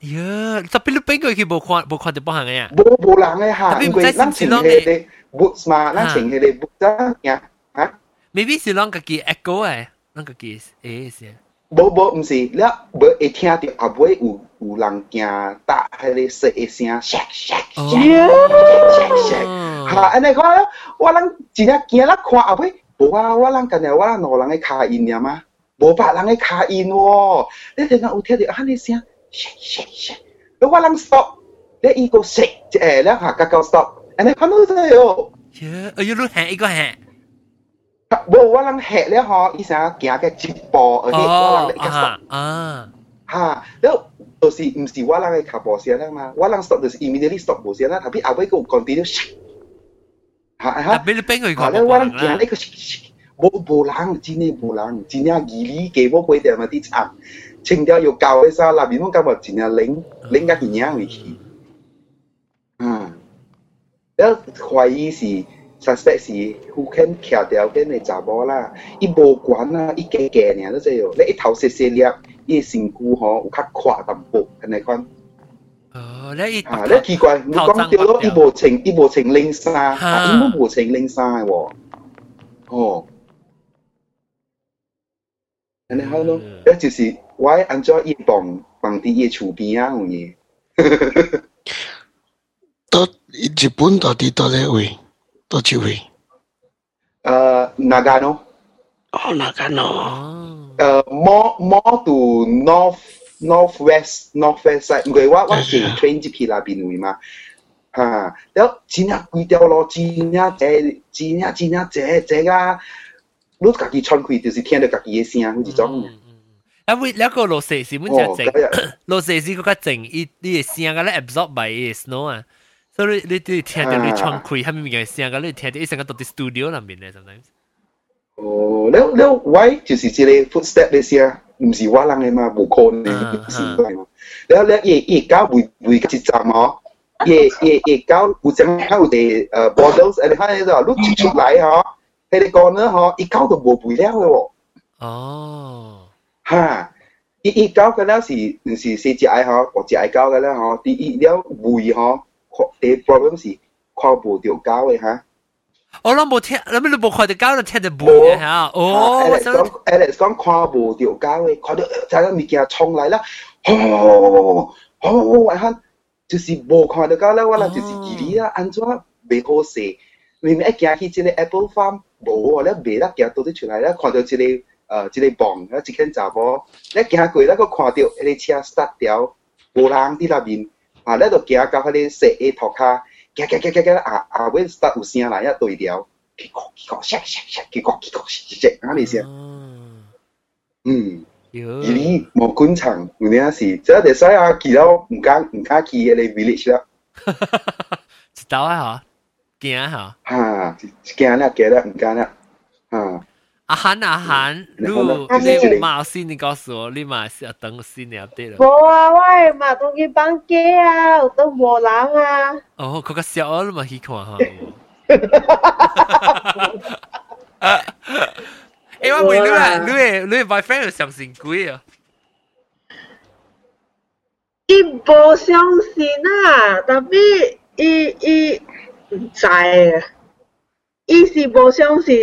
S1: 特别你边个去无看无看到帮行嘅呀？
S6: 无无人嘅吓，因为咱穿迄个 boots 嘛，咱穿迄个 boots 啊，吓。
S1: Maybe 是啷个叫 echo 诶，啷个叫诶是。
S6: 无无毋是，了无会听到后尾有 有人行搭迄个说一声，唰唰唰唰唰，哈，安尼看，我人一只惊啦看后尾，无啊，我人干日我人两人嘅卡音尔嘛，无别人嘅卡音喎，你突然有听到安尼声，唰唰唰，你我人 stop，你伊个唰，诶，两下刚刚 stop，安尼看到真哟，
S1: 耶，哎呦，你喊一个喊。
S6: 无我人吓了吼，伊啥行个直播，而且我人咧
S1: 个说，啊，
S6: 哈，然后。就是唔是我人嘅卡步聲啊嘛，我人 stop 就是 immediately stop 步聲啦，後邊後尾個 continue，嚇嚇，
S1: 俾你俾佢
S6: 講，我人行呢個，冇冇人，真係冇人，真係義理嘅我鬼點啊啲慘，清掉要教嘅啥，那邊我感覺真係零零個營養回去，嗯，然後懷疑是 suspect 是 who can 橋掉嘅你查某啦，伊無管啦，伊假假呢，都即係，你一頭細細粒。伊身躯吼有较阔淡薄，安尼款。
S1: 哦，你
S6: 啊，你奇怪，你讲对咯，伊无穿伊无穿领衫，啊，伊冇无穿领衫喎，哦，安尼好咯，呢就是我安怎伊放放啲嘢厝边啊，有嘢。
S7: 到日本到底到呢位？多久位？
S6: 呃，Nagano。
S7: 哦，Nagano。
S6: uh, more more to north northwest northwest side，唔係我我成 train 接去那邊位嘛，嚇，了真正規條路真正濟，真正真正濟濟啊，你家己穿開就是聽到家己嘅聲，嗰種。
S1: 啊，為兩個落雪是本只靜，落雪是嗰較靜，伊伊嘅聲個咧 absorb by 伊 snow 啊，所以你你聽到你穿開，下面嘅聲個你聽到一聲個到啲 studio 入面咧，sometimes。
S6: Oh, nếu nếu why chỉ chỉ chỉ footstep đấy xia, không chỉ quá lăng mà bù con này, à, à. nếu nếu ye ye cao bùi bùi cái chạm mà, ye ye ye cao bùi chạm cao để ờ, borders, anh hai rồi lúc chụp chụp lại họ, thế thì còn nữa họ, ye cao được bùi bùi leo rồi,
S1: oh,
S6: ha, ye ye cao cái đó thì thì thì chỉ ai họ, hoặc chỉ ai cao cái đó họ, thì ye leo bùi họ, thế problem là khó bùi điều cao ấy ha.
S1: 我諗冇聽，諗你冇看到狗，就聽到背嘅嚇。哦
S6: ，Alex 講，Alex 講看無到狗嘅，看到就係物件衝嚟啦，吼吼，我看就是無看到狗啦，我啦就是義理啦，安怎未好勢？明明一行去即個 Apple Farm，無咧未啦，行到啲出來咧，看到即個誒即個房，一間查某，一行過咧，個看到迄個車 start 掉，無人喺那邊。啊，你就行到迄個石嘅頭卡，行行行行行，啊啊尾 start 有声来，一对调，结果结果唰唰唰，结果结果唰唰，啱你声。嗯，咦，冇官场，有啲事，即系第三啊，见到唔敢唔敢去嗰个 village 啦。
S1: 知道啊吓，惊吓。
S6: 吓，惊啦惊啦，唔敢啦。吓。
S1: 阿涵阿涵，你你马先你告诉我，你马是要等新年对了。
S4: 冇啊，喂，嘛当佢放假啊，都冇人啊。
S1: 哦，佢个小你嘛去看下。诶，我问你啊，你诶你诶 boyfriend 有相信鬼啊？
S4: 伊无相信啊，特别伊伊唔知啊，伊是无相信。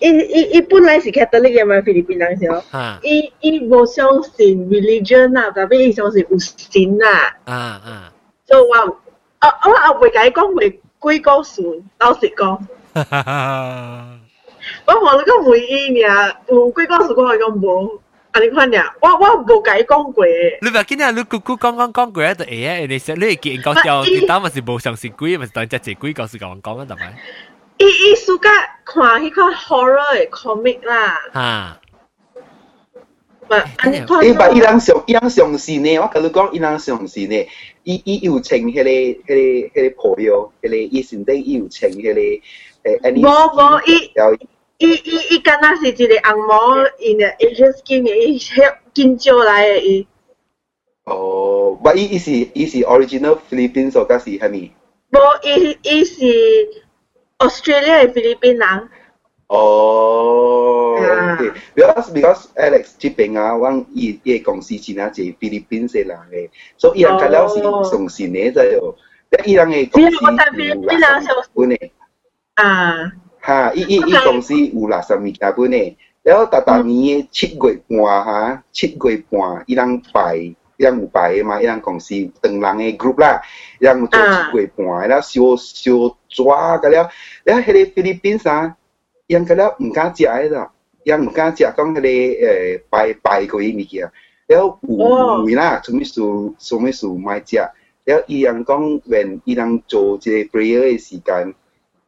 S4: 伊伊伊本来是 Catholic 嘅嘛，菲律宾人先。伊伊无相信 religion 啊，特别伊相信有神啊。
S1: 啊啊。
S4: 所以我我我也袂甲伊讲会鬼故事，老实讲。我无你讲回伊尔，有鬼故事我系讲无。啊！你看呀，我我无甲伊讲过。
S1: 你唔见啊？你姑姑讲讲讲过就会啊！你你会见搞笑，你当咪是无相信鬼，咪是当只只鬼故事甲我讲啊？系咪？
S4: 伊伊暑假看迄款 horror 嘅 comic 啦。
S1: 嚇。
S6: 伊把伊人上伊人相信呢，我甲你讲，伊人相信呢，伊伊有穿迄個迄個迄個袍藥，迄個伊身底伊有穿迄個誒。
S4: 無無伊。伊伊伊敢若是一个红毛，in the Asian skin 嘅，伊迄金蕉來嘅伊。
S6: 哦，不，伊伊是伊是 original Philippines 或者是虾米？
S4: 无，伊伊是 australia 系菲律宾人
S6: 哦比较比较 alex 这边啊往一一个公司只能做菲律宾些人嘅所以人家了是送信嘅啫有一人嘅公司一人什么本呢
S4: 啊。
S6: 吓一一一公司五六十二加本呢然后达达尼七个月半吓七个月半一人百样冇摆的嘛，一样公司等人的 group 啦，一样做几鬼盘啦，小小抓个了，然后迄个菲律宾啥，一样个了唔敢食的啦，一样唔敢食讲迄个诶拜白个伊物件，然后有回啦，什么事什么事买食，然后伊样讲，原伊人做这个 prayer 的时间。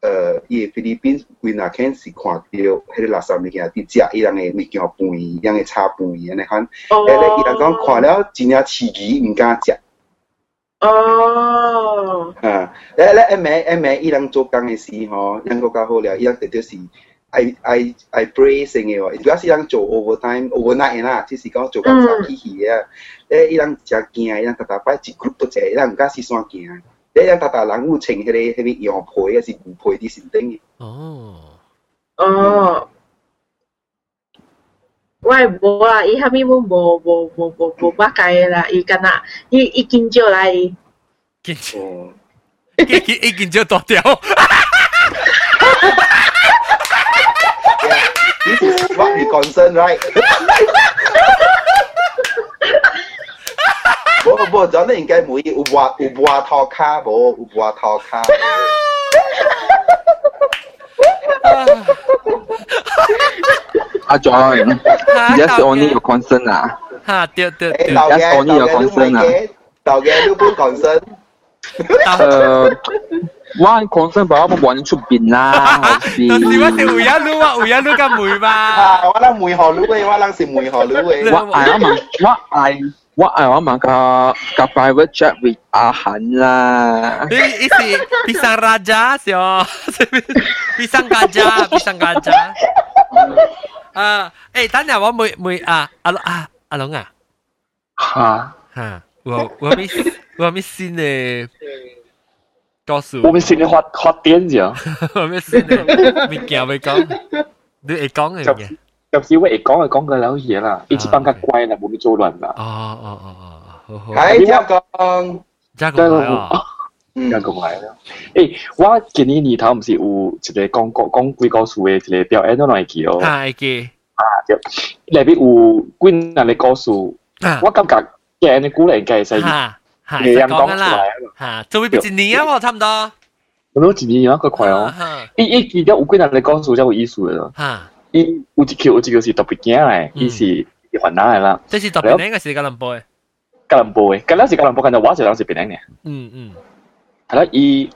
S6: 呃，伊菲律賓為哪肯是看到迄个垃圾物件伫食伊人诶物件饭，伊人诶炒饭安尼款，誒咧伊人讲看了真正刺激，毋敢食。
S4: 哦。
S6: 啊，咧咧一暝一暝伊人做工诶时吼，人个较好了，伊人直接是愛愛愛 pray 成嘅喎，主要是人做 overtime overnight 啦，即是讲做工早起去啊，誒伊人真驚，伊人逐逐摆一 group 都濟，伊人毋敢四散行。你有大大人有穿迄个迄个羊皮，还是牛皮啲身顶嘅？
S1: 哦
S4: 哦，我无啊，伊虾米冇无无无无无捌解啦，伊敢若伊伊见招来，
S1: 见招，伊见伊见招大条。
S6: This is what we concern, right? 无无，真系应该冇有挖有挖头卡无，有挖头卡。
S8: 阿 John，just only your concern 啊。
S1: 吓，对对对，
S8: just only your concern 啊。
S6: 导嘅你本 concern。
S8: 诶，我 concern 把我完出边啦。
S1: 是，但是我是会一路啊，会一路嘅梅
S6: 嘛。我谂梅河路嘅，我谂是梅河路嘅。
S8: 我系啊嘛，我系。 我爱我嘛个个 private jet with 阿韩啦。
S1: 你你是 pisang raja 是哦，pisang gajah pisang gajah。啊，诶，等下我每每啊，阿龙啊，阿龙啊。
S8: 哈。
S1: 哈，我我咪我咪新的告诉
S9: 我。我咪新的发发电啫。
S1: 我咪新的物件未讲，你会讲嘅嘢。
S9: 有时会讲就讲个了嘢啦，一直帮佢乖啦，冇咪做乱啦。
S1: 哦哦哦哦，好。
S6: 系加工，
S1: 加工啊，
S9: 加工系啦。诶，我今年年头唔是有一个讲讲讲鬼故事嘅一个表演，都来记哦。
S1: 系记。
S9: 啊，就里边有几人嘅故事，我感觉嘅你估嚟计系
S1: 你人讲出来吓，就会一年啊，差唔多。
S9: 我都一年有一个快哦。一一记得有几人嘅故事真有意思嘅咯。
S1: 吓。
S9: 伊有一條有一個是特別驚嘅，伊是云南嘅啦。
S1: 即是特別驚嘅是吉隆坡嘅。
S9: 吉隆坡嘅，吉隆是吉隆坡，但係我就人是别人嘅。
S1: 嗯嗯。
S9: 系啦，伊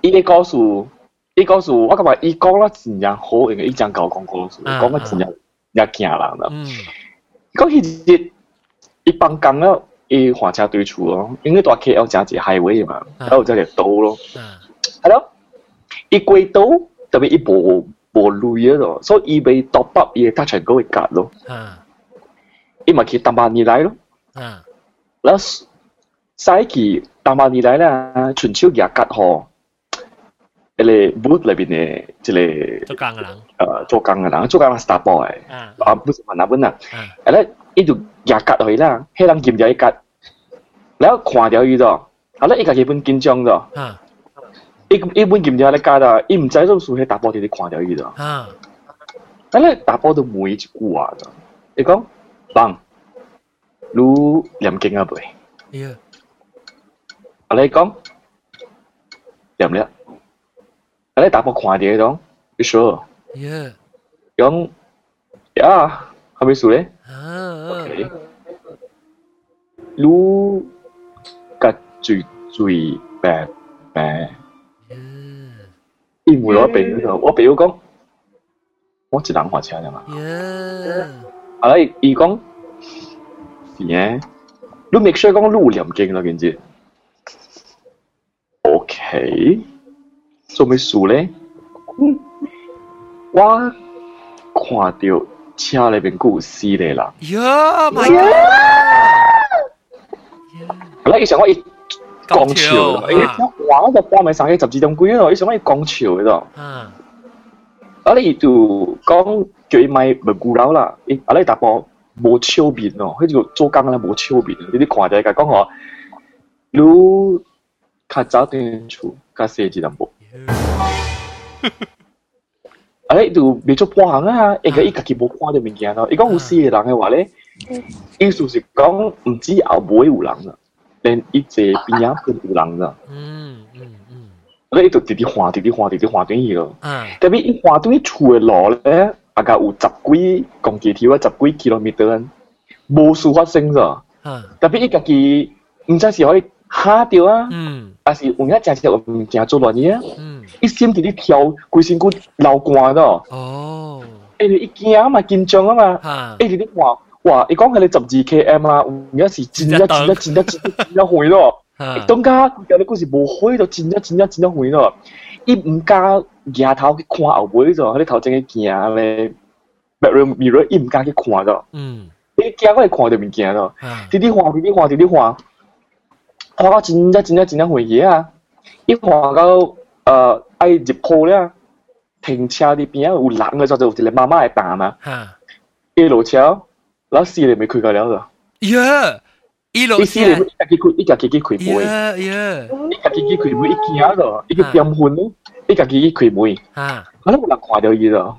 S9: 伊啲故事，伊故事我感觉伊讲了真正好，因为伊將教講故事，讲得真正也惊人啦。
S1: 嗯。
S9: 讲迄日伊放工了，伊火車對厝咯，因为大 KL 真係 highway 嘛，然後就條道咯。系咯，伊归兜特別伊無。无累嗰度，所以伊未 top up 伊嘅 touch and go 会夹咯。
S1: 啊
S9: 伊咪去淡巴尼来咯，
S1: 啊
S9: 然后使去淡巴尼来啦，全手夹夹嗬，一个 boot 里边嘅一个
S1: 做工嘅人
S9: 诶做工嘅人，做工嘅 star boy，
S1: 啊
S9: 啊不是问那本啊，
S1: 啊
S9: 诶咧伊就夹夹去啦，迄人剑就一夹，然后看掉伊咗，啊咧伊家己本紧张咗。
S1: 啊
S9: 伊伊本剑条咧加啦，伊唔知道数喺打波啲啲看掉伊咗。
S1: 啊
S9: 但咧打波都每一句话咗。你讲，棒，你念经啊未？
S1: 呀
S9: 啊你讲，念了。啊你打波看掉咗，你 sure？
S1: 呀
S9: 讲，呀，系咪数咧
S1: 啊？
S9: OK。你个最最白白。 伊問我朋友，我朋友講，我一人換車啫嘛。
S1: 呀
S9: 啊，伊伊講是嘅，你 make sure 講你有念經咯，見知？OK，做咩事咧？嗯我看到車裏邊有死嘅人，
S1: 呀，my god！
S9: 嗱，以前我一讲笑，伊哇，我就半暝三个十二点几咯，以前我一讲笑嘅咯。
S1: 啊
S9: 啊！你就讲叫伊咪唔顾楼啦，伊啊你搭波无笑面咯，佢就做工咧无笑面，你啲看者甲讲我，你较早点厝，较细一淡薄。啊！你就未做半行啊，应该伊家己无看到物件咯。伊讲有死嘅人嘅话咧，意思是讲唔止后尾有人啦， 連伊坐邊仔都有人啦。
S1: 嗯嗯嗯
S9: 你就直直換，直直換，直直換轉去咯。
S1: 嗯
S9: 特别伊換對厝嘅路咧，大概有十几公里條啊，十几 kilometer，无事发生咗。
S1: 嗯
S9: 特别伊家己毋知是可以嚇掉啊，
S1: 嗯
S9: 還是有影真正有物件做亂嘢啊？
S1: 嗯
S9: 伊心直直跳，規身骨流汗咯。
S1: 哦
S9: 誒，伊惊啊嘛，紧张啊嘛。
S1: 啊
S9: 誒，直直話哇，伊講係你十二 km 啦，有影是真一真一真一真一真一遠咯。
S1: 啊。
S9: 當家有啲故事無開到真一真一真一遠咯，伊唔敢抬头去看後尾咗，佢啲頭前嘅鏡咧，background mirror 伊唔敢去看咗，
S1: 嗯。
S9: 伊驚我係看到物件咯，
S1: 啊。
S9: 直直看直直看直直看，看到真一真一真一遠嘢啊！一看到誒愛入鋪咧，停車啲邊有人嘅時候就有一個媽媽嘅打嘛，
S1: 啊。
S9: 一落車，然後四年未開過了咗，
S1: 呀，一路
S9: 伊四年伊家己開伊家己去開門。
S1: 呀呀
S9: 伊家己去開門，一驚咯，伊去點瞓咯，伊家己去開門，
S1: 啊
S9: 可能有人看到伊咯，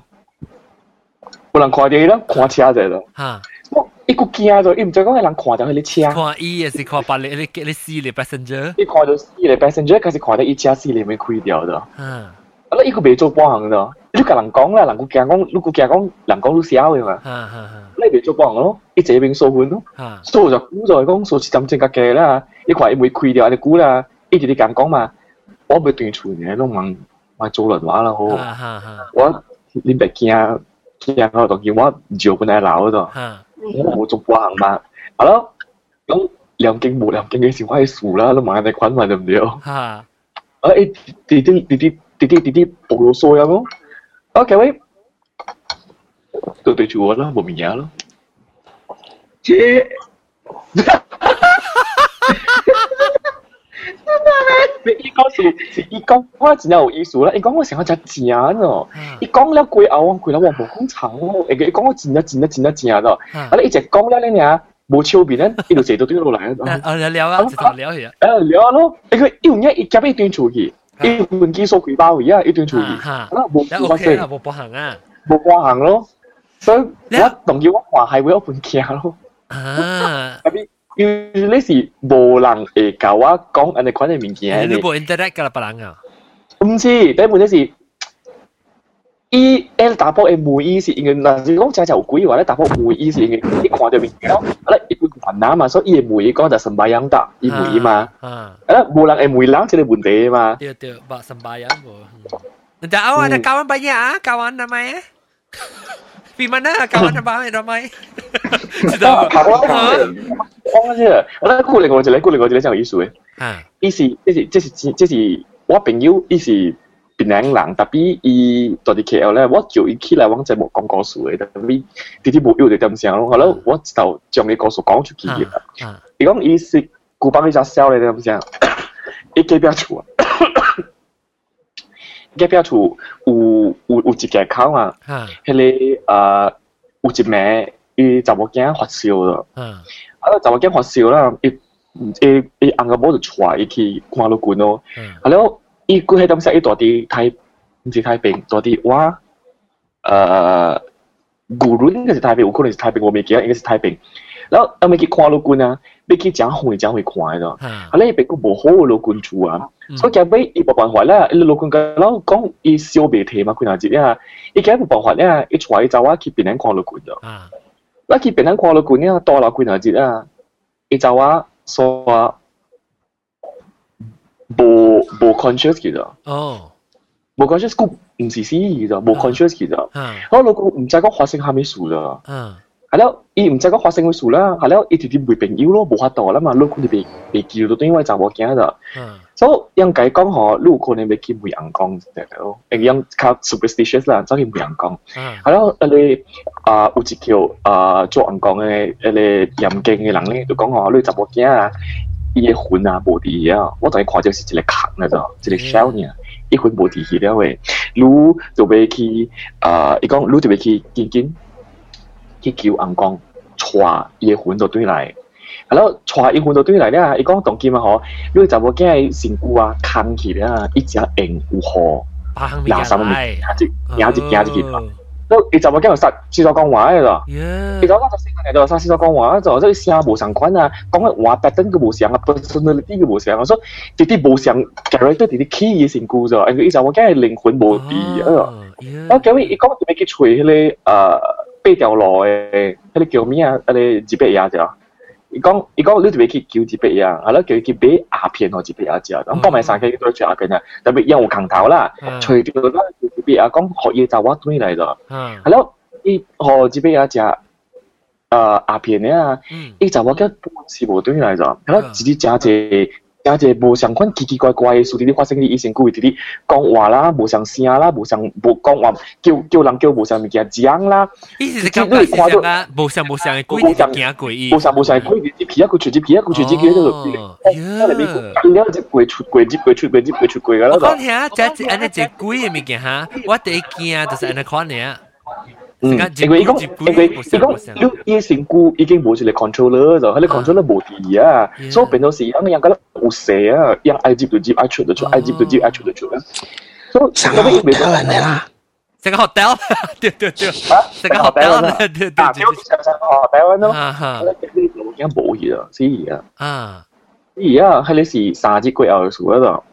S9: 有人看到伊咯，看車者咯，
S1: 啊！
S9: 我一個驚咗，伊唔知講係人看到佢啲車，
S1: 看伊也是看別你你你死你 passenger
S9: 伊看到死嚟 passenger，開始看到伊車死嚟咪開掉咗，
S1: 啊
S9: 啊啦，伊个未做帮行咯，你甲人讲啦，人个惊讲，你个惊讲，人讲你笑嘅嘛，
S1: 啊啊
S9: 你未做帮行咯，伊这边数款咯，
S1: 啊
S9: 数就估就系讲数是咁正格嘅啦，伊看伊未开掉，你估啦，伊直啲咁讲嘛，我咪断传嘅，都问问做人话啦好。
S1: 啊啊啊
S9: 我你别惊惊我当见我照本来闹嗰度，
S1: 啊
S9: 我冇做过行嘛。系咯，咁两经冇两经嘅时，我系数啦，都买你款嘛对唔对？啊，
S1: 啊
S9: 诶啲啲啲啲 啲啲啲暴露数有冇？OK 喂，都对住我啦，冇面嘢咯。
S2: 切，
S9: 伊讲是是伊讲我真有意思啦，伊讲我成日食正咯，伊讲了几后几后我冇讲长咯，伊伊讲我真啊真啊真啊正咯，啊你一直讲了咧呀，冇超边咧，伊就成到对落嚟啊。
S1: 啊聊聊啊，直头聊去啊
S9: 诶聊咯，你佢要唔一一夹一段出去， 一换机数几包而家一段出去，
S1: 啊
S9: 啊冇
S1: 那
S9: 冇发
S1: OK 啦，
S9: 生，
S1: 冇帮行啊
S9: 冇过行咯，所以我同意我话系会有半镜咯，
S1: 啊！
S9: 特别要呢时无人会教我讲人哋款嘅物件嘅，
S1: 你冇 interact 㗎啦，别人啊，
S9: 唔知第一本呢是。 伊 L 打波嘅每意是因为嗱，如讲真就有鬼话咧，打波每意是因为你看到面咯，咧一般云南嘛，所以伊嘅每讲就神拜样得，伊每嘛，
S1: 啊，
S9: 啊冇人嘅每冷就系问题嘛。
S1: 对对，把 sembahyang mo. Nanti awak ada kawan banyak ah, kawan namanya. Di mana kawan namanya ramai?
S9: 讲啫，我咧估另外一个，估另外一个真有意思嘅。
S1: 啊，
S9: 伊是，即是，即是，即是我朋友，伊是 槟榔人，特别伊到啲 KL 咧，我叫伊起来往节目讲故事嘅，特别啲啲冇要就点声咯。后来我就将啲故事讲出去啦。伊讲伊是古巴嗰只 sell 嚟点声，伊隔壁厝啊，隔壁厝有有有一间口啊，迄个诶有一名伊查某囝发烧咗，啊查某囝发烧啦，伊伊伊翁个某就带伊去看路馆咯，后来。 一过去当下一多的太，唔是太平，多的哇，呃，古伦应该是太平，有可能是太平，我没记得，应该是太平。然后阿妹去看罗棍啊，被去讲红的讲会看的，后来被个无好的罗棍住啊，所以讲被一不办法啦，一罗棍个老公一小白提嘛，困难只呀，一讲不办法呀，一出来就我去别人看罗棍的，那去别人看罗棍呀，多了困难只啊，一就我说。冇冇 conscious 其实，哦，冇 conscious 佢唔是死其实，冇 conscious 其实，我老公唔知讲发生虾米事啦，嗯，系咯，伊唔知讲发生咩事啦，系咯，伊直接袂朋友咯，冇法度啦嘛，老公就被被叫到因为查某囝啦，嗯，所以应该讲嗬，你有可能要去梅阳光嘅咯，诶样较 superstitious 啦，走去梅阳光，嗯，系咯，诶你啊有一条啊做阳光嘅诶你严敬嘅人咧，就讲嗬，你查某囝啊。 伊个魂啊无伫啊，我昨看就是一个坑那种，一个小呢，伊魂无伫去了喂，你就要去啊，伊讲你就要去紧紧去求阳光，带伊个魂就对来，係咯，帶伊魂就對來咧，伊講當今啊嗬，你查某囝身軀啊空起咧，伊只硬有好，廿三蚊，廿一廿一廿一件。都伊就冇驚實試咗講話嘅咯，伊就講就四個年度試咗講話就即係聲無相關啊，講嘅話 pattern 嘅無相啊，personality 佢無相啊，所以啲啲無相 character 啲啲 key 嘅成故咗，因為伊就冇驚係靈魂無啲啊，我講伊講點樣去吹迄個誒八條路嘅，迄個叫咩啊？嗰個幾百嘢啫。伊讲伊讲你特别去求一杯啊，阿咯叫伊去买片或一杯阿只啊，咁帮埋三千多只阿片啊，特别烟雾空头啦，吹个啦，一杯啊，讲学业就我转来咗，阿咯伊学一杯阿只，啊，阿片啊，伊就我叫半时无转来咗，阿咯自己食者。一就无相款奇奇怪怪的事体，你发生伫以前故意伫你讲话啦，无相声啦，无相无讲话，叫叫人叫无相物件讲啦。
S1: 意思是讲，你看到无相无相的故事，惊诡
S9: 异。无相无相的鬼事，一皮一个出一皮一个出一皮，叫做。哦，耶！讲了只鬼出鬼，只鬼出鬼，只鬼出鬼个。
S1: 我讲遐，只只安那只鬼的物件哈，我第一惊就是安那款尔。
S9: 嗯，因為伊講，因為伊講，你伊成股已經冇一個 controller 就，佢個 controller 冇啲啊，所以變到是咁樣個有蛇啊，樣愛接就接，愛出就出，愛接就接，愛出就出啊。所以
S7: 成個 hotel 嚟啦，
S1: 成個 hotel，對 對對，成個 hotel，對對 對，成
S9: 個 hotel 咯，啊哈，已經冇嘢啦，是啊，啊。而家喺你是三只鬼后嘅事嗰度，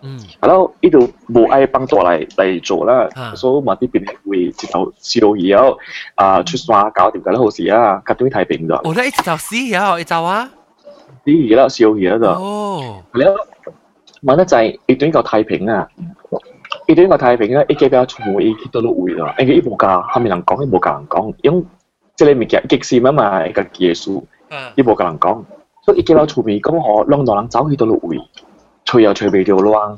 S9: 系咯，呢度冇爱帮助嚟嚟做啦，所以嘛啲边会直头试到以后啊出山搞掂㗎啦，好事啊，隔对太平咗。
S1: 我咧一直就试啊，一走啊，
S9: 啲而家试到而家就，哦，系咯，问得就系一段个太平啊，一段个太平啊，一几比较全部一去到落位啦，因为一冇教后面人讲，一冇教人讲，因即系你物件极闪啊嘛，个耶稣，一冇教人讲。 所以叫我厝邊講我讓到人走去到落位，吹又吹未到咯。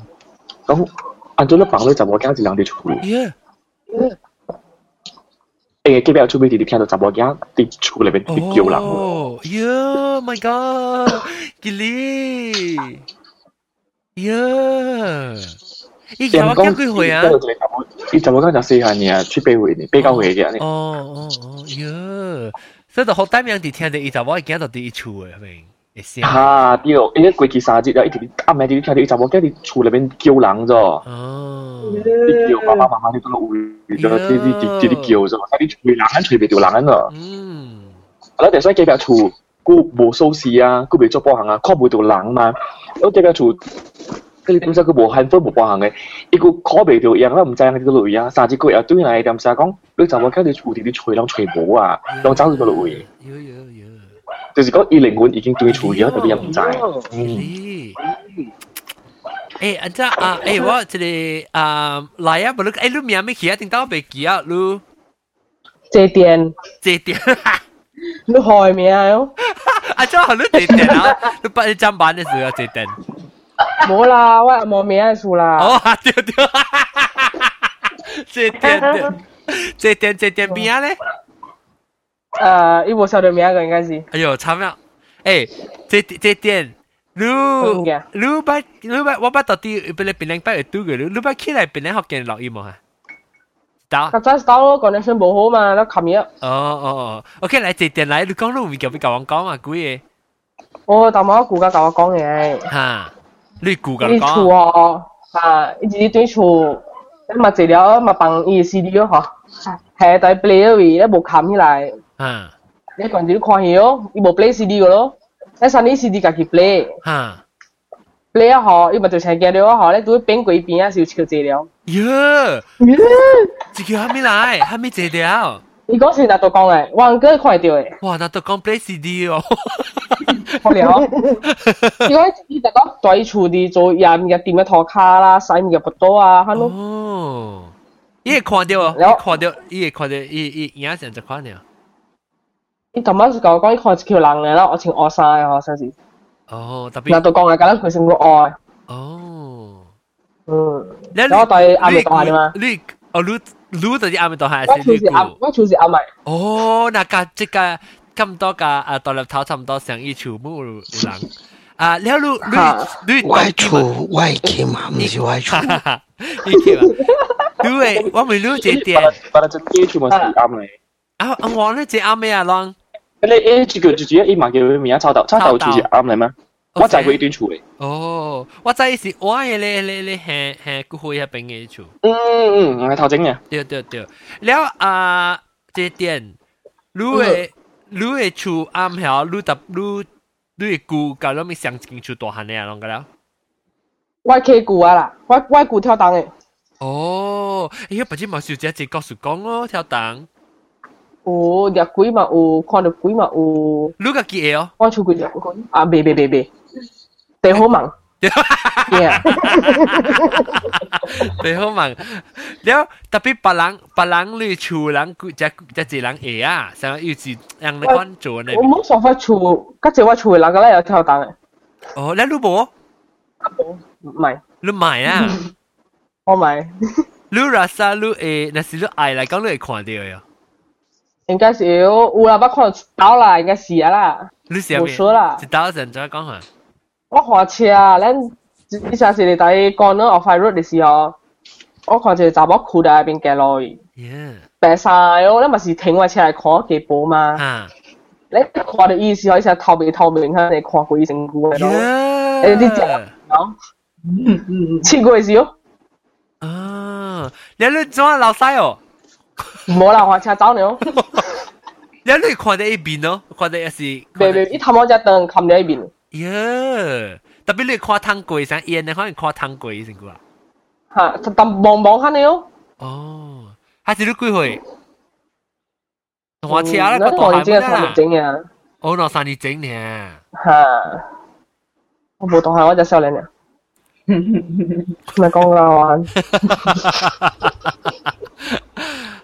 S9: 咁按照你講咧，就我驚是兩啲厝。誒，叫邊厝邊啲聽到就我驚啲厝裏邊啲叫人。
S1: 哦，yeah my god，吉利，yeah，咦，有冇幾回啊？
S9: 伊就我講就四下年，出八回年，八九回嘅。
S1: 哦哦哦，yeah，所以就好大名啲聽到伊就我驚到啲厝嘅，係咪？
S9: 吓对，因为过去三日啊，一直暗暝啲听到伊查某囝伫厝内面叫人咗，哦，你叫爸爸妈妈你都落位咗，啲啲啲啲叫咗，但系你吹人吹袂到人咯，嗯，系啦，第三几条厝佢无收视啊，佢未做保行啊，靠唔到人嘛，我几条厝。佢点解佢无限分无保行嘅？伊个靠袂到人啦，唔知人喺度落位啊，三只个又对嚟点解讲？你查某囝伫厝伫啲吹人吹无啊，当走去到落位。 就是讲伊灵魂已经对处咗，特别唔知。嗯。
S1: 诶，阿姐啊，诶，我即个啊来啊，无你诶，你名咩起啊？定到未记啊？你
S5: 借电，
S1: 借电，
S5: 你害名啊？
S1: 阿姐，你借电啊？你八你站班嘅时候借电。
S10: 冇啦，我冇名喺厝啦。
S1: 哦，对对，这点这点这点边啊咧？
S10: 诶，伊无晓得名嘅应该是。
S1: 哎呦，惨了！诶，这这点。你你捌你捌我捌到底本来本来捌会拄嘅，你你捌起来本来学见录音冇啊？
S10: 到。较早是到咯，connection 无好嘛，咱冚嘢。
S1: 哦哦哦，OK，来这点来，你讲你有物件要甲我讲啊，几个？
S10: 我头毛顾家甲我讲嘅。
S1: 吓，你顾甲讲。
S10: 你厝哦，吓，伊自己对厝，你嘛治疗嘛帮伊 CD 咯，嗬。系在 play 位，你无冚起来。
S1: 吓。
S10: 你关键你看戏咯，伊无 play CD 个咯。你上啲 CD 家己 play，
S1: 吓，
S10: play 啊嗬，伊咪就成见到啊嗬，你都边鬼边啊少超济了。
S1: 耶，这个还没来，还没谢掉。
S10: 你讲是哪度讲诶？王哥看到诶。
S1: 哇，那都讲 play CD 哦。
S10: 好了，如果你大家对厝啲做廿五日点嘅拖卡啦，洗五日不多啊，系咯。
S1: 哦，伊会看到，伊看到，伊会看到，伊伊影成就看到。
S10: 咦，琴晚講關於蓋橋能嘅啦，我全惡晒我有時。
S1: 哦，特別。
S10: 嗱，到講嘅㗎啦，佢成個愛。
S1: 哦。
S10: 嗯。你我對阿美講係點啊？
S1: 你哦，你你對阿美講
S10: 係。我全是阿，我全是阿美。
S1: 哦，那個即個咁多個啊，獨立頭差唔多成一全部人。啊，你你你
S7: 你。外出外企嘛，唔是外出。
S1: 你企嘛？對，我咪了解點。
S9: 把它整啲全部是阿美。
S1: 啊，我呢只阿美啊，啷？
S9: 你诶，这个就只一万叫名炒豆，炒豆就是啱嚟咩？我就系佢段厝嚟。
S1: 哦，我知是我嘅咧咧咧，系系骨灰喺边嘅厝。
S9: 嗯嗯，系头整嘅。
S1: 对对对，了啊，这点，你嘅你嘅厝啱晓，你特你你嘅骨搞到咪上进厝大汉嘅啊，啷个了？
S10: 我企骨啊啦，我我骨跳档嘅。
S1: 哦，哎呀，不知冇小姐姐告诉讲咯，跳
S10: 档。 o dia kui ma o kono kui ma
S1: o Luca ki e
S10: o o chu kui dia ko a be be be be te ho
S1: mang yeah te ho mang leo tapi palang palang lu chu lang ku ja ja ji lang e a sa yu ji yang le kon chu ne mo so
S10: fa chu ka che wa chu lang ka la ya chao dang oh le lu bo
S1: mai lu mai a
S10: 我买，
S1: 你
S10: 拉萨
S1: 你诶，那是你爱来讲你会看到呀。
S10: 应该是有有啦，我看到啦，应该是啊啦。
S1: 你写咩？
S10: 说啦。
S1: 一刀阵再讲下。
S10: 我看车，咱以前是你喺讲呢 off road 嘅时候，我看一个查某裤喺边行落去。白衫哟，你咪是停我车嚟看几部嘛？
S1: 啊！
S10: 你看到意思，好似透明透明，睇你看过医生股嘅咯。诶，啲只啊，嗯嗯，切过是哦。
S1: 啊！你你做下老细哦？
S10: 冇啦，我车走了。
S1: 你你看到一边咯，看到也是。
S10: 别别，一头毛只灯看到一边。
S1: 耶！特别你看汤柜上烟，你可能看汤柜先啩。
S10: 吓，就当望望下你咯。
S1: 哦，还是你几岁？我车啦，
S10: 个大系咩啦？整嘅。
S1: 我攞三年整嘅。
S10: 吓！我冇当系我只少年嘅。咪讲啦玩。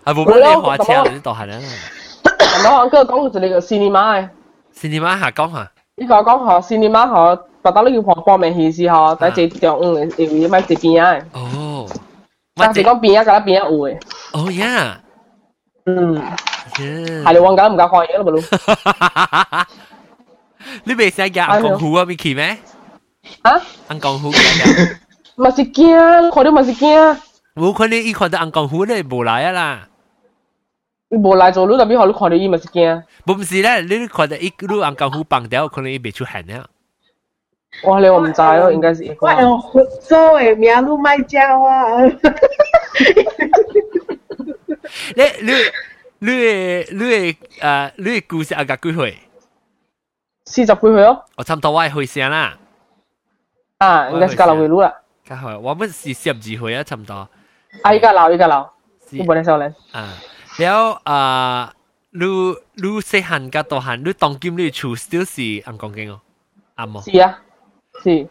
S1: 系冇乜你花车你都系啦。
S10: 我跟讲就你个 cinema 嘅。
S1: cinema 下讲下。
S10: 呢个讲学 cinema 学，特登你要学报名显示学，但系就嗯会要买一边啊。
S1: 哦。
S10: 但系讲边啊，嗰边有嘅。
S1: 哦呀。
S10: 嗯。系你忘紧唔够看嘢咯，咪咯。
S1: 你未使夹暗公虎啊？咪去咩？
S10: 啊？
S1: 暗公虎嘅。
S10: 咪是惊，看到咪是惊。
S1: 冇可能伊看到暗公虎咧，冇来啊啦。
S10: 你无来做，你特别好，你看到伊咪是惊。
S1: 唔是咧，你看到伊你暗公虎绑掉，可能伊未出汗啊。
S10: 哇！你我唔知咯，应该是。
S2: 我用做诶名路卖家啊。
S1: 你你你诶你诶诶你诶故事阿个几岁？
S10: 四十几岁咯。
S1: 我差唔多我系岁声啦。
S10: 啊，应该是加六岁路啦。
S1: 加好，我们是十二岁啊，差唔多。
S10: 啊，依家老，依家老。我本来少年。
S1: 啊， แล้ว啊，你你细汉甲大汉，你当今你厝 still 是暗讲经哦，啱冇？
S10: 是啊，是。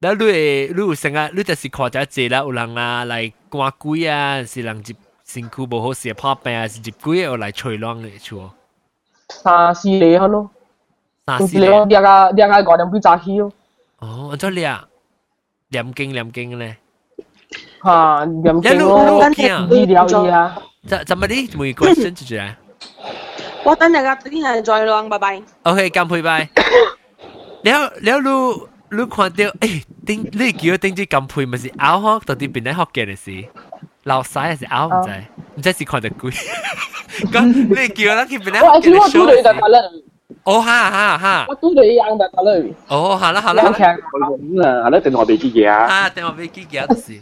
S1: แล้ว你你有成日你就是看咗济啦，有人啊来赶鬼啊，是人接身躯无好势拍病啊，是接鬼啊来吹浪嘅厝。
S10: 三四年咯。
S1: 三四
S10: 年。两个两个五点几早起咯。
S1: 哦，咁叻。 念经念经咧。
S10: 吓，念经咯，医疗医啊。
S1: 怎怎 Is somebody? Mùi question chứ à?
S5: Tôi 等陣㗎，啲人再浪，拜拜。
S1: OK，咁配拜。了了，你你看到，誒，頂你叫我頂住咁配，咪是拗學，到底邊啲學嘅嚟事？老細還是拗唔知，唔知是看得鬼。咁你叫我去邊啲學嘅嚟？我做對就得啦。哦哈哈哈！
S10: 我做對一樣就得啦。
S1: 哦，好啦好啦。
S9: 我聽佢講啊，你電話俾幾嘢啊？
S1: 啊，電話俾幾嘢都是。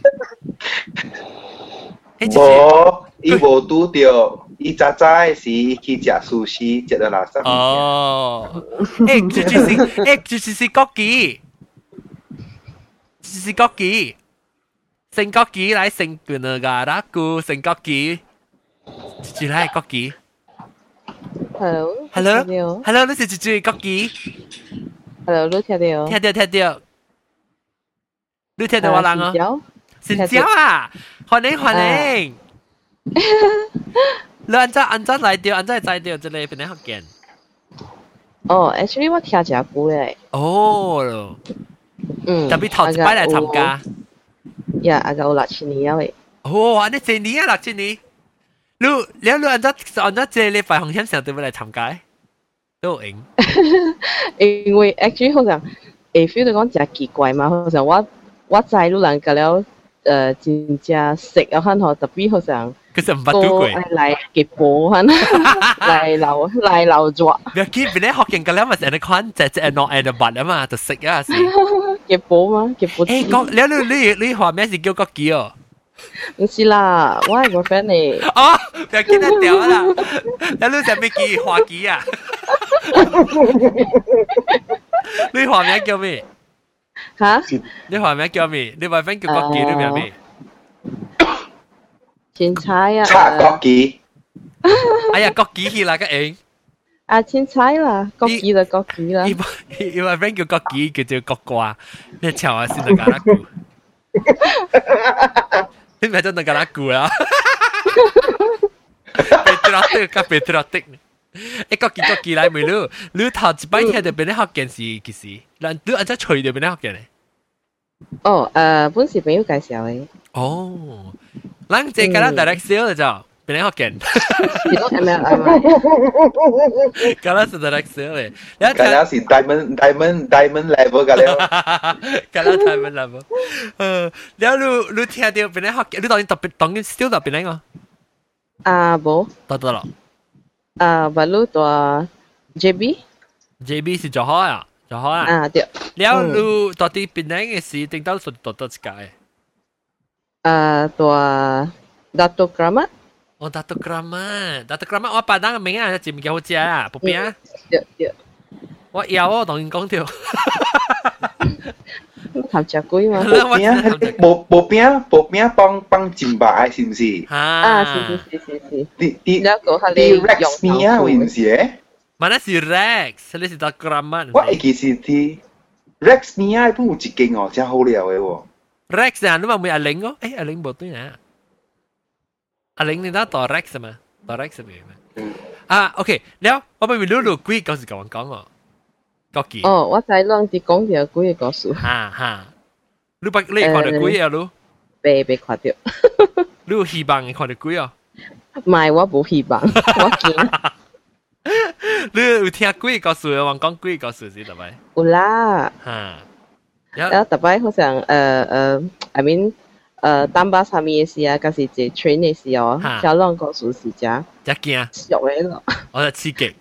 S6: 无，伊无拄着，伊早早是去食寿司，食到垃圾。
S1: 哦，诶，就就是诶，就就是国旗，就是国旗，成国旗来成个那个那个成国旗，就来国旗。
S11: Hello。
S1: Hello。Hello，你是住住国旗？
S11: Hello，你听到？
S1: 听到听到。你听到我人哦？ 成交啊！欢迎欢迎。你安怎安怎来到？安怎会知到这里边咧福建？
S11: 哦，actually 我听真久咧。
S1: 哦。
S11: 嗯。
S1: 特别头一摆来参加。
S11: 呀，阿个有六七年了诶。
S1: 哦，安尼几年啊？六七年。你你你安怎安怎这礼拜红险上对唔来参加？都赢。
S11: 因为 actually 好像会 feel 到讲真奇怪嘛，好像我我知路人个了。 诶真正食啊，看嗬特别好像
S1: 佢就唔捌到过
S11: 嚟嘅波ਹਨ嚟流嚟流咗。
S1: 你见边啲学劲嘅咧，咪成日看只只攞诶就拔啊嘛，就食啊是。
S11: 嘅波嘛，嘅波。
S1: 诶，讲你你你你话咩是叫国旗哦？
S11: 唔是啦，我系个 friend 嚟。
S1: 哦，又见得掉啦！你你系咩旗？花旗啊？你话名叫咩？
S11: 吓？
S1: 你话名叫咩？你话 friend 叫国旗，你名咩？
S11: 青菜啊！
S6: 插国旗。
S1: 哎呀，国旗去啦个影。
S11: 啊，青菜啦，国旗就国旗啦。
S1: 伊伊话 friend 叫国旗，叫做国瓜。你瞧下先得㗎啦。你咪真系㗎啦估啦。Patriotic 加 patriotic。 一个见个见来未了，你头一摆听就变咧学件事，其实，但你按只吹就变咧学件咧。
S11: 哦，呃，本是朋友介绍的。
S1: 哦，咱这个咱大家笑了就变
S11: 咧学件。
S1: 噶啦是大家笑
S6: 嘞，噶啦是 diamond diamond diamond level 噶啦，
S1: 噶啦 diamond level。呃，然后你你听到变咧学件，你当然特别当然 still 特别咧个。
S11: 啊，无。
S1: 得得了。
S11: 啊，白鹭大
S1: JB，JB 是就好啊，就好啊。
S11: 啊
S1: 对。了，你到底槟榔嘅事，定到是到到一屆？
S11: 啊，大 Dato Kramat。
S1: 哦，Dato Kramat，Dato Kramat，我把那個名啊，前面叫我加啊，不變啊。
S11: 對對。
S1: 我有我同你講條。
S11: 頭著龜嘛，
S6: 薄餅薄薄餅薄餅幫幫煎白是唔是？
S11: 啊，是是是是是。
S6: 啲啲
S11: 啲
S6: Rex 麵啊，會唔是誒
S1: ？Mana si Rex？你是讀英文？
S6: 我記是啲 Rex 麵啊，都有一間哦，真好料嘅喎。
S1: Rex 啊，你話唔係阿玲哦？誒，阿玲冇對啊。阿玲你打打 Rex 嘛？打 Rex 咩？啊，OK，了，我咪咪碌碌龜，講是講講哦。国旗。
S11: 哦，我知两啲讲条鬼嘅故事。
S1: 哈哈，你把你看到鬼啊？你
S11: 被被看到。
S1: 你有希望看到鬼啊？
S11: 唔系，我冇希望，我惊。
S1: 你有听鬼故事？我讲鬼故事是特别。
S11: 有啦。
S1: 哈。
S11: 然后特别好像诶诶，I mean 诶丹巴上面嘅事啊，嗰时做 train 嘅时候，小浪故事是真。
S1: 一惊。
S11: 熟嘅咯。
S1: 我就刺激。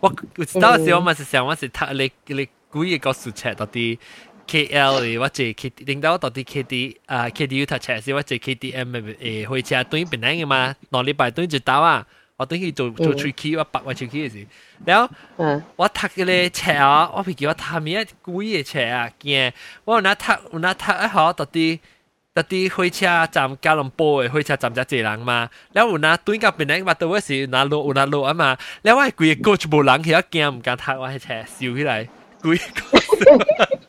S1: 我我知道时我咪是想我是睇你你估嘢个数尺到啲 KL 嘅或者 K 定到到啲 KD 啊 KDU 睇尺时或者 KDM 诶开车对边样嘅嘛，两礼拜对就到啊，我对佢做做 tricky 我白话 tricky 嘅时，然后我睇嘅咧尺啊，我譬如我睇咩估嘢尺啊，惊我那睇我那睇一下到啲。 特地火车站吉隆坡的火车站才济人嘛，了有那转到别人嘛，都是有那路有那路啊嘛，了我规个全部人去啊惊，唔敢踏我迄车烧起来，规个。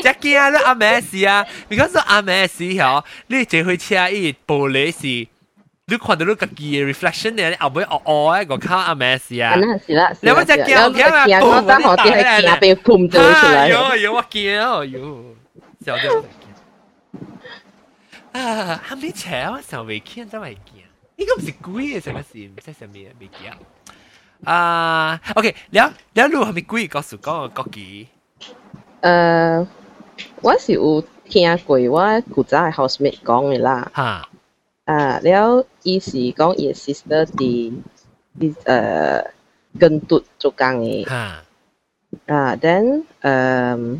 S1: 只惊啊！阿妹是啊，你讲说阿妹是吼，你坐火车伊玻璃是，你看到你家己嘅 reflection 咧，后尾黑黑一个靠阿妹是啊。
S11: 是啦，
S1: 你咪只惊惊啊！
S11: 我当我啲系惊被碰咗出来。
S1: 有有我惊哦，有，小掉。啊，喊你扯我上未见真系见，呢个唔是鬼嘅什么事，唔知什么未见。啊，OK，你你路系咪鬼告诉讲个国旗？
S11: 诶，我是有听过我古早嘅 housemate 讲嘅啦。
S1: 吓。
S11: 啊，了，伊是讲伊 sister 啲啲诶跟督做工嘅。
S1: 吓。
S11: 啊，then 诶。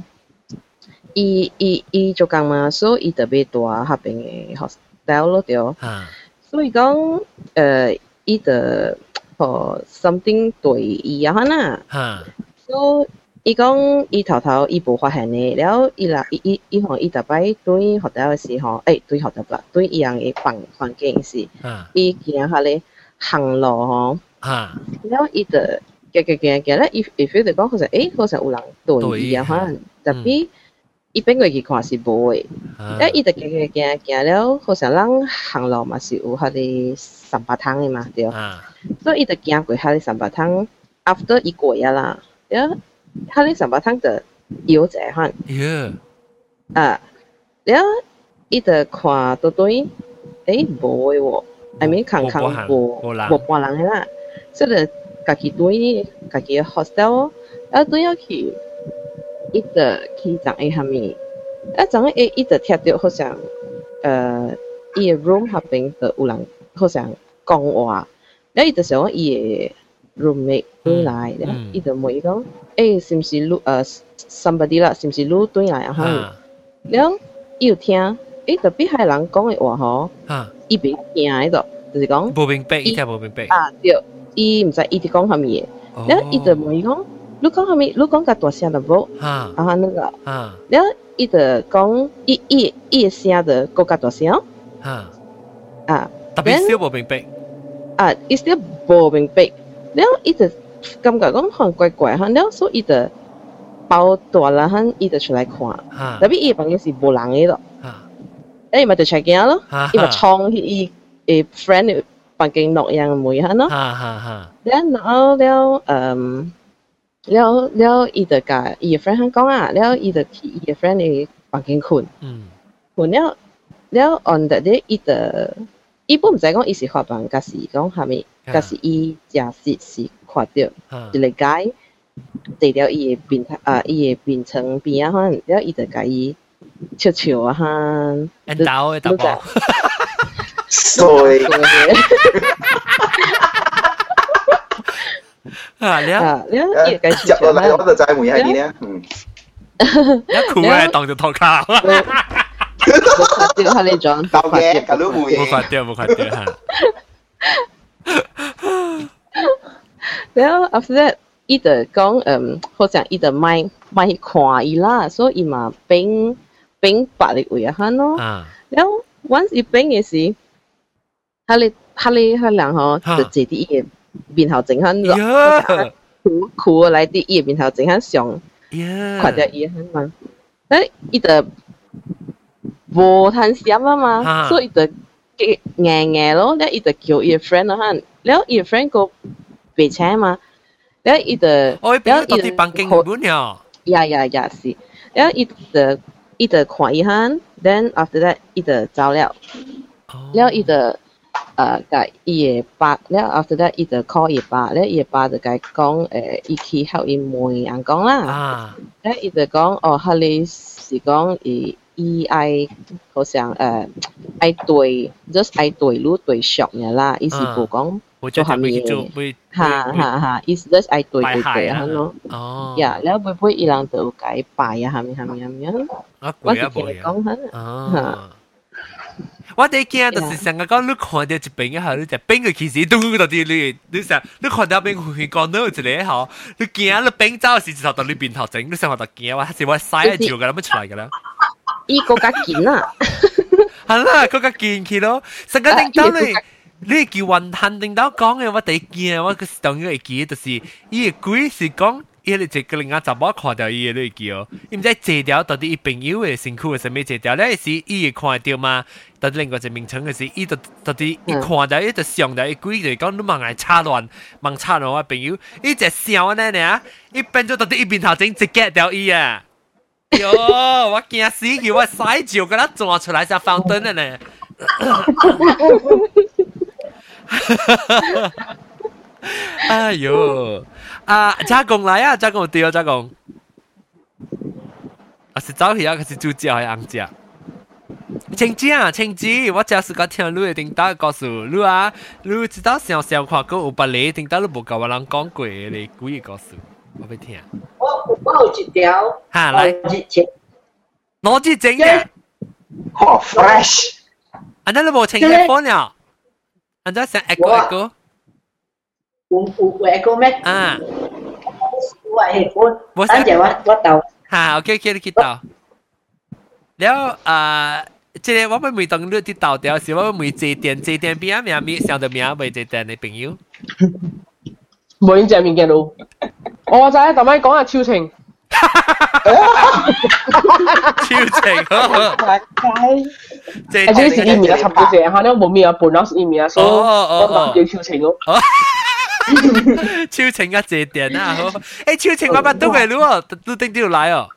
S11: 伊伊伊就讲嘛，所以特别大哈边诶，hostel 咯着。所以讲，呃，伊的哦，something 对伊啊哈呐。啊，所以讲伊头头伊无发现呢，然后伊来伊伊伊吼伊特别对 hostel 时候，诶、对啦，对伊样诶房环境是，伊行下咧行路吼，啊，然后伊的，行行行行咧，伊伊 feel 讲好像诶，好像有人对伊啊哈，特别。伊邊個去看是無誒，咧伊就行行行行了，好像人行路嘛是有迄個三八湯誒嘛，對，所以伊就行過迄個三八汤，after 伊過啊啦，了，迄個三八汤就搖一下款，啊，了，伊就看到對，誒無誒喎，I mean 空空無無半人。誒啦，所以就家己对家己 hostel，啊對要去。伊就去长诶下面，啊长诶伊就听到好像，呃，伊个 room 下边就有人好像讲话，然后伊就想伊个 roommate 转来，然后伊就问伊讲，诶是毋是你呃 somebody 啦，是毋是你转来啊？哈，然后伊有听，诶特别系人讲嘅话吼，伊袂听迄度，就是讲
S1: 无明白，伊听无明白，
S11: 啊对，伊毋知伊伫讲啥物嘅，然后伊就问伊讲。 你讲系咪？你讲个大声的无？啊，啊那个，啊，然后伊就讲，伊伊伊声就更加大声。啊，啊，
S1: 特别少无明白。
S11: 啊，伊少无明白，然后伊就感觉讲可能怪怪哈，然后所以伊就包大啦哈，伊就出来看。啊，特别伊房间是无人嘅咯。啊，诶，伊咪就出镜咯，伊咪冲去伊诶 friend 嘅房间落样门哈咯。哈哈哈。然后了，嗯。 了了，伊就甲伊个 friend 讲啊，了伊就去伊个 friend 的房间困，困了了 on that day 伊就伊本毋知讲伊是发梦，甲是講蝦米，甲是伊假設是看着一个街坐了伊个病啊伊个病床边啊，可能了伊就甲伊笑笑啊哈，
S1: 一刀一刀，
S6: 衰。
S1: 啊，你啊，
S11: 你啊，呢個
S6: 接落嚟我就就係問下你咧，嗯，
S1: 一酷咧當咗拖卡，
S11: 冇發掉，係你講，
S6: 到嘅，咁都冇嘢，
S1: 冇發掉，冇發掉嚇。
S11: 然後 after that，伊就講，嗯，好像伊就買買看伊啦，所以伊嘛變變白的位啊，嚇咯。然後 once 伊變嘅時，佢哋佢哋佢兩個就坐啲嘢。边头整很热，苦苦来滴，伊边头整很香，快着伊很嘛，哎，伊个无贪心啊嘛，所以的硬硬咯，然后伊的叫伊 friend 咯，然后伊 friend 个白钱嘛，然后伊
S1: 的，然后伊的帮金了，呀
S11: 呀呀是，然后伊的的哈，then after that 的了，然后的。诶，甲伊个爸，了 after that 伊就 call 伊爸，了伊个爸就甲讲，诶，伊去help 伊妹人讲啦，啊，了伊就讲，哦，迄个是讲伊伊爱好像诶爱对，just 爱对愈对俗嘅啦，伊是无讲做下面嘅，哈哈哈，伊是 just 爱对对对啊咯，哦，呀，了每每伊人就有甲伊拜啊，下面下面下面，我是听你讲下，哈。
S1: 我哋惊就是成日讲，你看到一边嘅后，你就边个其实都到啲你，你成你看到边佢讲到一个后，你惊你边走时就到你边头整，你成日就惊话系话嘥一照㗎啦，乜出嚟㗎啦？
S11: 依个加见啊，
S1: 系啦，嗰个见佢咯，成个领导你。你叫云吞领导讲嘅，我哋惊我个当然会记，就是伊个鬼是讲。 伊你一个另外查某看到伊個你叫，伊毋知坐掉到底伊朋友诶身軀係啥物坐掉咧？是伊会看到吗？到底另外一名稱嘅是，伊就到底伊看到伊就想到伊鬼就讲你茫来插乱，茫插乱我朋友，伊只笑呢呢，伊变做到底伊面头前直 get 掉伊啊！哟，我惊死佢，我洗照给他抓出来才放灯的呢。哎呦，啊，加工来啊，加工对啊，加工。啊是走去啊，还是猪脚还是红脚？青子啊，青子，我就是个听你的叮当告诉你啊，你知道上上看过有百里叮当你无甲我人讲过的故意告诉我要听。
S3: 我我有一条，
S1: 哈来，攞支整嘅，
S6: 好 fresh。
S1: 啊，那你冇清嘅风了，啊，再想 echo echo。
S3: o, o, é como é ah. Você
S1: à ok ok ok 到。了啊，即个我们每当你去到掉时，我们每坐点坐点边啊名咪想到名未坐点的朋友。
S10: 冇影正面见到，我就係同你講下超情。
S1: 超情，
S10: 即係。係主要是伊面啊，差唔多正，可能冇面啊，半老是伊面啊，所以我冇叫超情咯。
S1: 超情啊，这点啊，好，诶，超情我不都嘅咯，都定条来哦。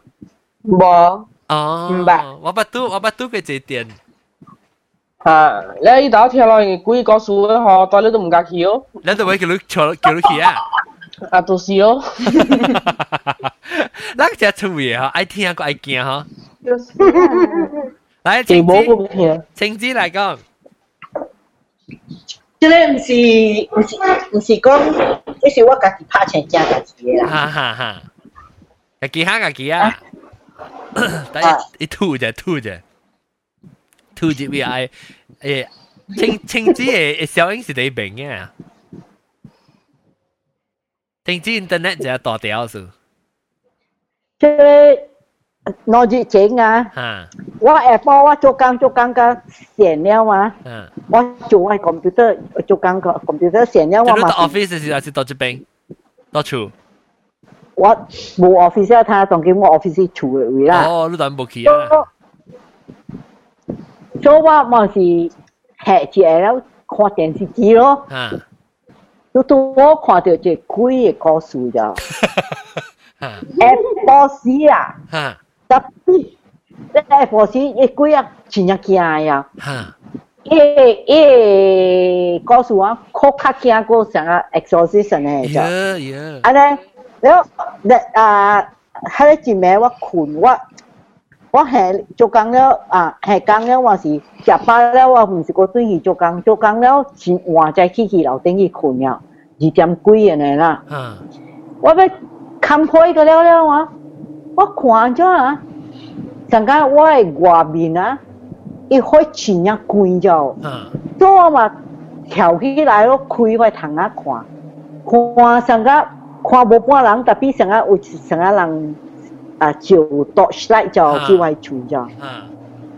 S10: 冇。
S1: 哦，唔白，我不都我不都嘅这点。
S10: 啊！你呢度跳落去几个数咧？嗬，到你都唔夹去哦。
S1: 你度位叫你坐叫你去啊？
S10: 啊，都是哦。
S1: 那个只出嘢嗬，爱听个爱惊嗬。来，
S10: 情子，
S1: 情子嚟讲。
S3: 即系唔是唔是唔是讲，即是我家己拍成正家己嘅啦。
S1: 哈哈哈！家己下家己啊！但一吐就吐就。two G B I 诶青青子诶小英是你明嘅，青子 internet 就系大条数。
S12: 即 系攞住整啊！我 Apple 我做工做工个线了嘛，我做我 computer 做工个 computer 线了我嘛。
S1: 你到 office 是还是到这边？到处？
S12: 我冇 office 啊，他当叫我 office 处嘅位啦。
S1: 哦，你当冇去啊？
S12: 所以我咪是下住了看电视机咯。都到我看到这鬼嘅故事就，Apple 四啊， 十四，这个佛寺一啊，真正惊呀！哈，耶，告诉我，可卡惊过啥啊 exorcism 呢？就，啊呢，然后那啊，还的姐妹我困我。我下做工了啊，下工了我是食饱了我唔是个对去做工，做工了先换再起去楼顶去困了，二点几的呢啦。嗯，我要看一个了了啊。我看着啊，上加我的外面啊，一开前日关着，嗯，所我嘛，调起来咯，开开窗啊看，看上加看无半人，特别上加有上个人啊，就躲出来就去外村着，嗯，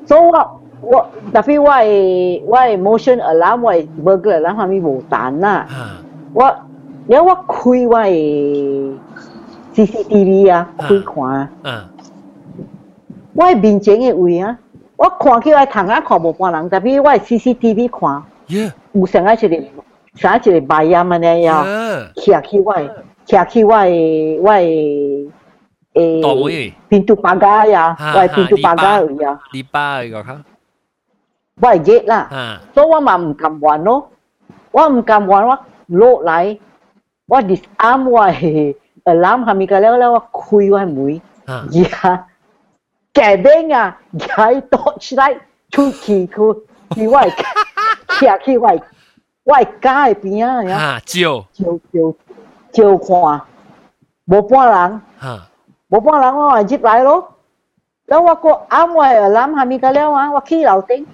S12: 所啊我我，别比我的我的 motion alarm，我系 burglar alarm，无弹呐，嗯，我，因为我开我诶。CCTV 啊，开看啊。我系面前嘅位啊，我看起来窗啊看无半人，特别我系 CCTV 看，有成个一个成一个白音啊呢呀，徛起我系徛起我系我系。eh, pintu pagar ya, ha, wai pintu ha, pagar ya.
S1: Lipa cái khác.
S12: Wai gate lah. Ha. So 我嘛唔敢玩咯，我唔敢玩，我落嚟，我 disarm 我 Ờ, làm hamiga leo leo khui wa mui ya cái đen à gái tốt lại chu kỳ ku kỳ ngoại kia kỳ ngoại ngoại cá bên à ya chiều. Chiều chiều chiều khoa bố à. bố lắng. Bố bố lắng ngoài chip lại luôn đó qua cô ám ngoài ở làm hamiga leo á qua khi đầu tiếng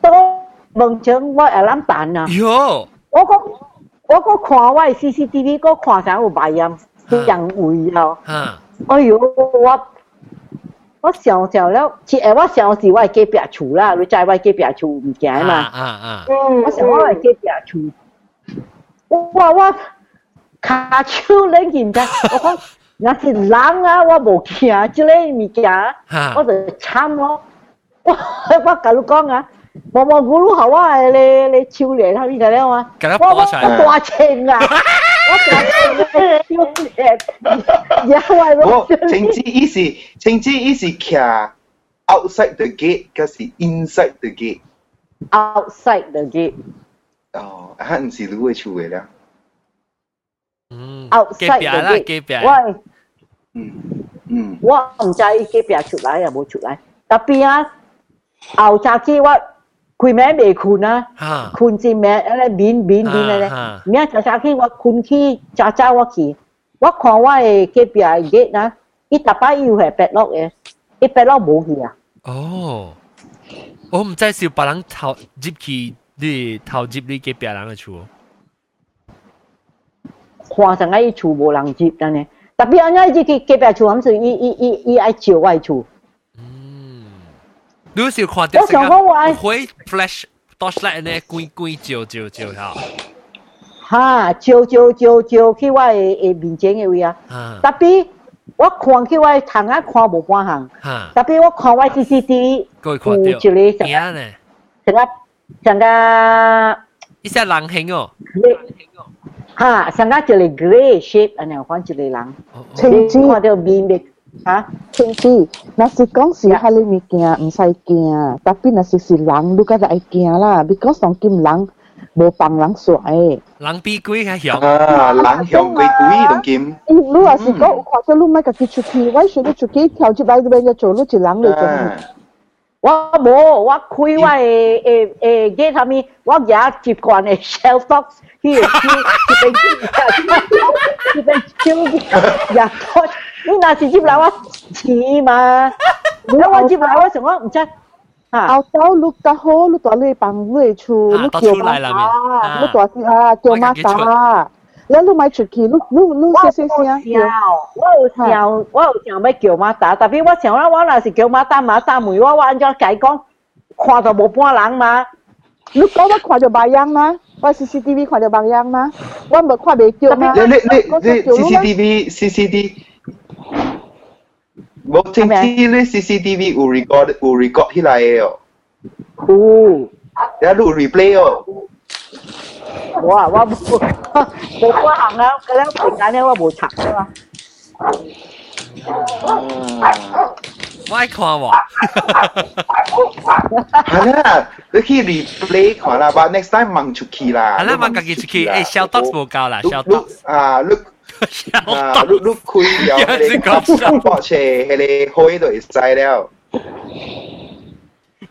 S12: tôi bằng vâng, chứng qua ở làm tàn à. Yo. 我個我個看我 CCTV 個看啥有白音。人会啊哎呦我我想想了其实我想是我隔壁厝啦你知我隔壁厝唔惊嘛我想我系隔壁厝我我卡手拎件啫我讲那是人啊，我无惊即个物件，我就惨咯。我我甲你讲啊，毛毛咕噜好啊，你你手链他呢个了嘛？我我大青啊，
S6: 我情之意思，情之意思徛 outside the gate，嗰是 inside the gate。
S12: outside the gate。
S6: 哦，吓唔是你会厝嘅啦。
S1: 嗯
S12: outside
S1: 隔壁啦
S12: the
S1: 隔壁
S12: gate。喂，
S6: 嗯嗯，
S12: 我唔知隔壁出来又冇出来，特别啊，后扎机我 佢名未困啊，
S1: 哈
S12: 困至名咧面面面咧
S1: 啊，
S12: 名扎扎机我困去扎扎我去，我看我嘅隔壁嘅 gate 啊，伊特摆要系 padlock 嘅，伊 padlock 冇去啊。
S1: 哦，我唔知是别人偷入去你偷入你隔壁人嘅厝。
S12: 看上伊厝无人接安尼，特别安尼即个隔壁厝，咁是伊伊伊伊爱照我厝。
S1: 你是看到
S12: 我想讲我爱
S1: 会 flash torchlight 呢，关关照照照下。
S12: 哈，照照照照去我嘅诶面前嘅位啊。
S1: 啊
S12: 特别我看去我嘅窗啊看无半项，
S1: 哈，
S12: 特别我看我 CCTV
S1: 各位看到
S12: 有一个成
S1: 惊呢，
S12: 成个成个
S1: 一只人形哦。
S12: 哈，成个一个 grey shape 安尼，我看一个人，
S5: 青枝
S12: 你看到面面 吓。
S5: 青枝，若是讲是喺你物件唔使惊，特别若是是人，你觉得会惊啦，because 当今人无帮人耍诶。
S1: 人比鬼较响。
S6: 啊，人向鬼鬼同剑。
S5: 你若是讲有看到你咪家己出去，我想你出去跳入来边就做，你一人嚟做。
S12: 我冇，我开我诶诶诶嘅下面，我也接惯诶 shell box，去去去边去边超呀！ 你那是接来我钱嘛？如果我接来我想我唔知。
S5: 后头你较好，你大你帮你厝，你叫妈打，你大啲啊，叫妈打。你你咪出去，你你你细细声叫。
S12: 我有想，我有想要叫马打，特别我想我我若是叫马打马打梅，我我按照解讲，看到无半人嘛。
S5: 你讲我看到白样吗？我 CCTV 看到白样吗？我冇看未叫吗？
S6: 你你你你 CCTV CCTV， บอกจริงที่เรื่อง CCTV อูริกออูริกอ
S12: ที่
S6: ไรเอะ
S12: คูแล้วดูรีเพลย์อะว่าว่าผ
S1: มว่าหั
S6: งแล้วแล้วผล
S12: งานเนี่ยว่าบูชักใช่ไหม
S1: ไม่ายคอวะ
S6: ฮัลโหลแล้วที่รีเพลย์ของเราบ้า next time มังชุกี
S1: ล่ะฮัลโหลมังกากิชุกี
S6: เอ้ยเชลต็อกส์
S1: บูเกาล่ะเชลต็อก
S6: ส์อ่าลูก 啊，你你开了迄个博车，迄个开就会使了。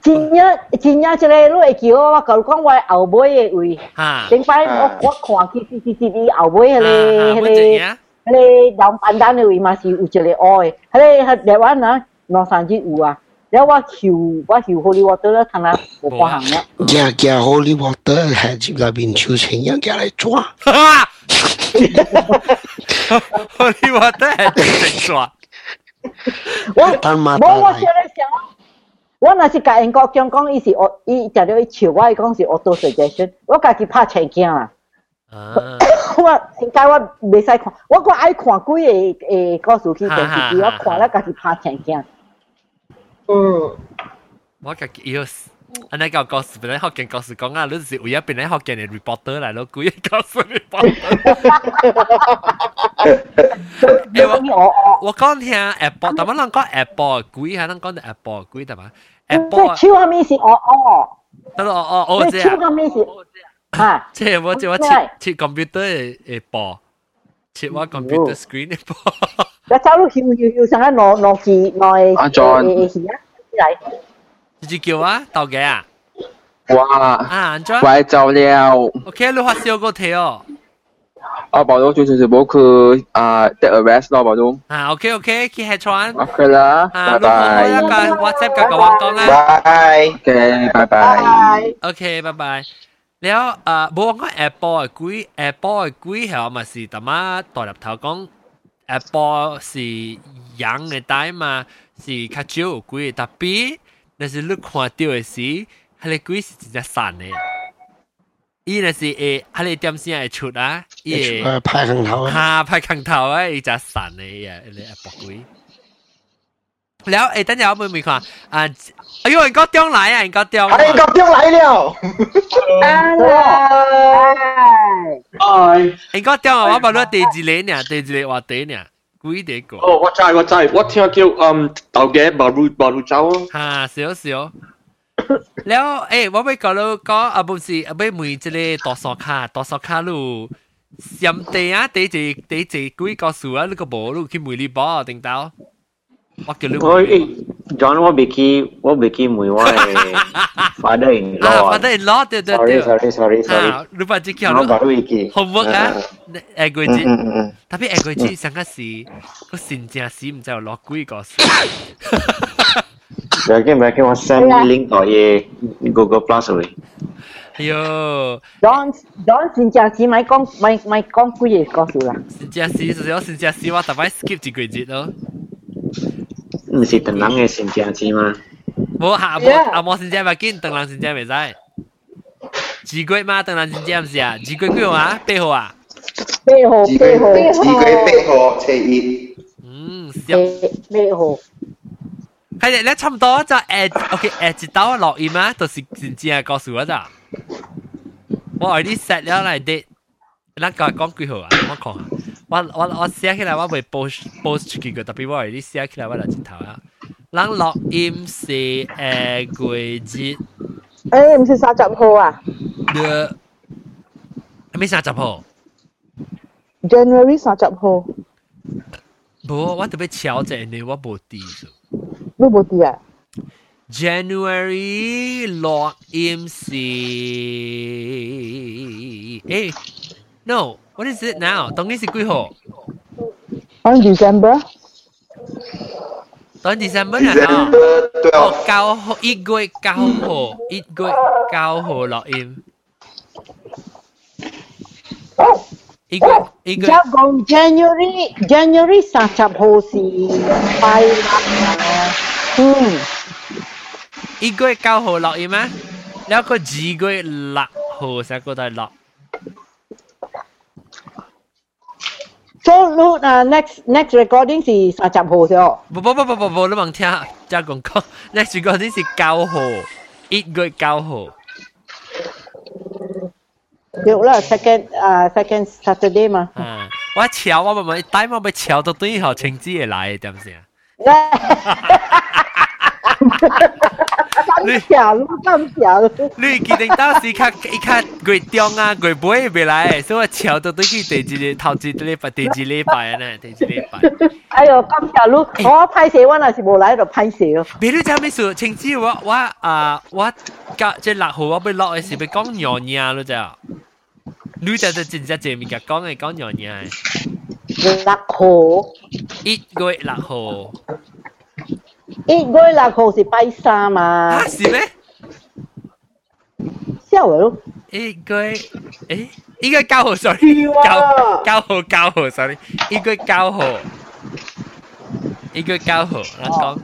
S12: 真正真正即个你会叫我，我甲你讲我后尾嘅位，
S1: 哈
S12: 顶摆我我看去 CCTV 后尾迄个迄个
S1: 乜嘢啊？
S12: 迄个两板单嘅位嘛是有一个爱，迄个台湾啊两三日有啊，然后我翕我翕 Holy Water 咧，睇下无半行咧。
S7: 夹夹 Holy Water 系入边超情人夹嚟抓。
S1: 抓。
S12: 我
S7: 但馬
S12: 冇我先咧想，我若是甲英國講講，伊是我伊食到伊笑我，伊講是 auto suggestion，我家己拍青鏡啦。我應該我未使看，我個愛看幾個誒故事去電視機，我看了家己拍青鏡。
S4: 嗯，
S1: 我家己要。 อันนั้นก็ก็สเป็นนักเก่งก็สกงอ่ะรู้สึกอุยเป็นนักเก่งเนี่ยรีพอร์เตอร์แหละแล้วกูยังก็สรีพอร์เตอร์เอ้ยว่าว่าก่อนเห็น Apple แต่ว่าเราก็ Apple กูยังนั่งก่อน Apple กูแต่ว่า Apple
S12: ชื่อว่ามีสิอ๋อ
S1: อ๋อแต่
S12: ว่าอ๋ออ๋อเจ้า
S1: ชื่อว่ามีสิอ่ะเจ้าว่าเจ้า
S12: ว่าชิชิคอมพิวเตอ
S8: ร์เอ
S12: ปอชิ
S1: ว่าคอมพิวเตอร์สกรีนเอปอ
S12: แล้วเจ้าลูกคิวยูยูสังกันนอนนอนกี่นอนอ่ะจอนอะไร
S1: 直接叫啊，豆嘅啊。
S8: 哇！
S1: 啊，安怎？
S8: 怪走了。
S1: OK，你发烧个题哦。
S8: 啊，保佑最最最冇去啊 take a rest 咯，保佑。
S1: 啊，OK OK，去下船。
S8: OK 啦，
S1: 啊，
S8: 拜拜。
S1: 一个 WhatsApp 个个王讲啊。
S6: 拜。
S8: OK，拜拜。
S1: OK，拜拜。แล้วเอ่อบอกว่า Apple 嘅贵，Apple 嘅贵系咪是特么大入头讲 Apple 是洋嘅带嘛，是较少有贵，特别 但是你看到嘅是，佢哋贵是真正散嘅。伊那是诶，佢哋点先会出啊？伊
S7: 诶派空头啊！
S1: 吓派空头啊！伊就散嘅呀，你 Apple 贵。แล้ว诶，等阵我妹妹看啊！哎呦，人家中来啊！人家中，
S6: 哎，人家中来了。
S13: Hello，Hi。
S1: 应该点啊？我问你第二个呢？第二个话题呢？ 几第个？
S9: 哦，我知我知，我听叫嗯豆嘅马路马路走
S1: 啊。吓，少少。แล้วเอ้ว่าไปก็แล้วก็อาบุสิอาไปมือจะเลยตัวสอขาตัวสอขาลูยำเตะเตะจีเตะจีกุยก็สูอ่ะลูกก็บอกลูกที่มือรีบอ定到我叫你
S13: 我，John 我未去，我未 John Wabiki, Wabiki Muiwa father in law.
S1: Ah, father in law, tio tio.
S13: Sorry, sorry, sorry,
S1: sorry. Ah, lupa cik
S13: kau. No, baru iki.
S1: Homework ah, agoi cik. Tapi agoi cik sangat si, kau sinjia si,
S13: mesti ada kui kau. Bagi bagi aku send link kau ye Google Plus
S1: rồi. Ayo.
S12: John John sinjia si, mai kong mai mai
S1: kong kui ye kau sulah. Sinjia si, sejauh sinjia si, wah, tapi skip cik kui cik tu.
S13: 唔是邓人嘅先正字嘛？
S1: 冇下冇阿冇先正咪见邓人先正未使。字句嘛，邓人先正唔是啊？字句几号啊？八号啊？
S12: 八号，八号，
S6: 字句八号，车一。
S1: 嗯，
S12: 八号。
S1: 系咧，差唔多就诶，OK，诶，一刀落音啊，就是真正告诉我咋。我 already set 咗嚟啲，嗱个讲几号啊？我讲下。 我我我写起来我会 post post 出去个，特别我系啲写起来我就直头啊。咱录音是诶季节，
S5: 诶唔是三十号啊？
S1: 诶，系咪三十号？
S5: January 三十号。
S1: 冇，我特别巧者呢，我冇知。
S5: 你冇知啊？
S1: January 录音是诶，no。 What is it now? Tổng lý là quý hồ.
S5: On December.
S1: Tổng December là nó. Ồ, cao hồ, ít gối cao hồ, ít gối cao hồ lọ im. Ít gối, ít
S12: gối. Chắc còn January, January sáng ho hồ sĩ. Phải là... Hmm.
S1: Ừ. Ít gối cao ho lọ im á. แล้วก็จีกล้วยหลักโหสักก็ได้หลัก
S12: So 录啊，next next recording 是三十号咗。
S1: 不不不不不不，你忘听，即系讲讲 next recording 是九号，一月九号。
S12: 有啦，second 啊 second Saturday 嘛。
S1: 啊，我瞧我咪咪，带我咪瞧到对后晴子会来，点先？
S12: 你假路咁假，
S1: 你记定当时卡一卡月中啊，月尾未来，所以我瞧到对佢第一个头一礼拜，第二礼拜呢，第二礼拜。
S12: 哎呦，咁假路，我拍摄我若是无来就拍摄哦。
S1: 别你做咩事？晴子我我啊我甲即六号我要落嘅时要讲娘娘咯咋？你就就真正正面甲讲嘅讲娘娘。
S12: 六号，
S1: 一月六号。
S12: 一个六号是白三嘛？
S1: 啊，是咩？
S12: 笑我咯！
S1: 一个，诶，一个交互水，交交互交互水，一个交互，一个交互，我讲。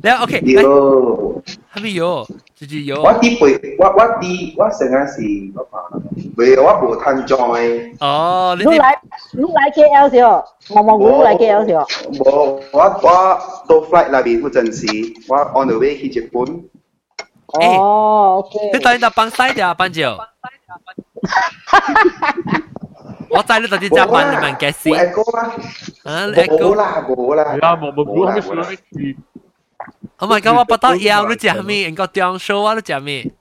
S1: 那 OK，
S6: 有，
S1: 还没有，这就有。
S6: 我弟我，我弟我生日是。未我无摊 join。
S1: 哦，
S12: 你来你来 KL 时候，我冇我来 KL 时候。
S6: 冇，我我到 flight 那边嗰阵时，我 on the way 去日本。
S12: 哦，OK。
S1: 你当然就帮晒啲班长。我知你到底加班你们嘅事。啊，你
S6: 冇啦冇啦。
S9: 系啊，冇冇冇咩事。
S1: Oh my god！我不到腰，你食咩？人个中show 啊，你食咩？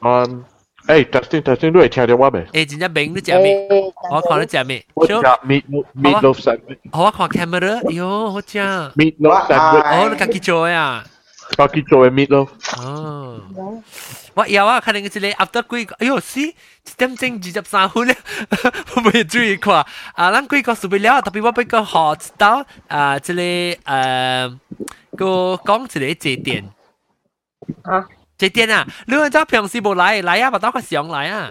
S9: 嗯， 诶，testing testing，你会听到我未？
S1: 诶，真正明你食咩？我看你食咩？
S9: 我食 meat meat loaf sandwich。
S1: 我看 camera，哟，好食。
S9: meat loaf sandwich。
S1: 哦，你自己做呀？
S9: 自己做嘅 meat loaf。
S1: 哦。我有啊，看那个之类，after 几个，哎呦，是一点钟二十三分咧，我冇注意看。啊，咱几个数不了，特别我俾个学到啊，这里诶。个讲一个节点
S10: 啊，
S1: 节点啊！你按照平时冇来，来啊，把刀快上来啊！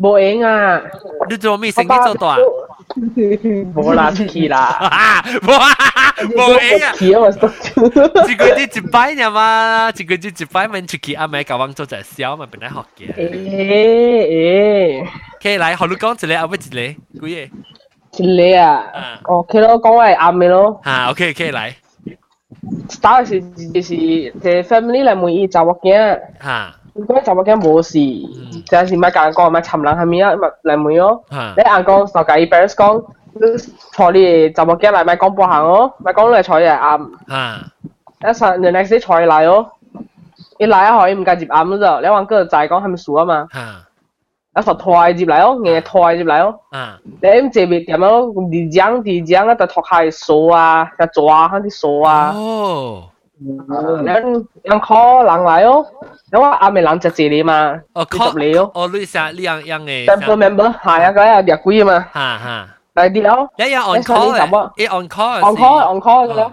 S10: 冇影啊！
S1: 你做咩成绩做大？
S10: 冇啦，出去啦！
S1: 啊，冇啊，冇影啊！
S10: 去啊！我
S1: 一个月一摆呀嘛，一个月一摆咪出去，阿咪教我做只小咪本来学嘅。
S10: 诶诶，
S1: 可以来，学你讲一个，后尾一个，几
S10: 个？一个啊！哦，佢咯讲系啱嘅咯。
S1: 啊，OK，可以来。
S10: Start 是就是即 family 嚟每一找我驚，
S1: 嚇，
S10: 嗰查某囝冇事，有時咪講講咪尋人係咪啊？咪嚟妹咯。你硬講就計 parents 講，坐你查某囝嚟咪講半行哦，咪講嚟坐嘢啱。
S1: 啊！
S10: 一上 the next 坐嚟咯，一嚟一可以唔介接啱咗，你話嗰個就係講係咪數啊嘛？
S1: 啊！
S10: 一实拖接嚟咯，嘢拖接嚟咯。
S1: 啊！
S10: 你唔这边点样？啲讲啲讲啊，就拖开数啊，就抓下啲数啊。
S1: 哦。
S10: 人人 call 人嚟哦，因为阿咪人就借你嘛，
S1: 哦
S10: call 你哦，
S1: 哦你成呢样样嘅
S10: sample member 系啊，嗰日日贵啊嘛，
S1: 哈哈，
S10: 嚟啲咯，
S1: 一样 on call 嘅，一 on call
S10: on call on call 嘅咯，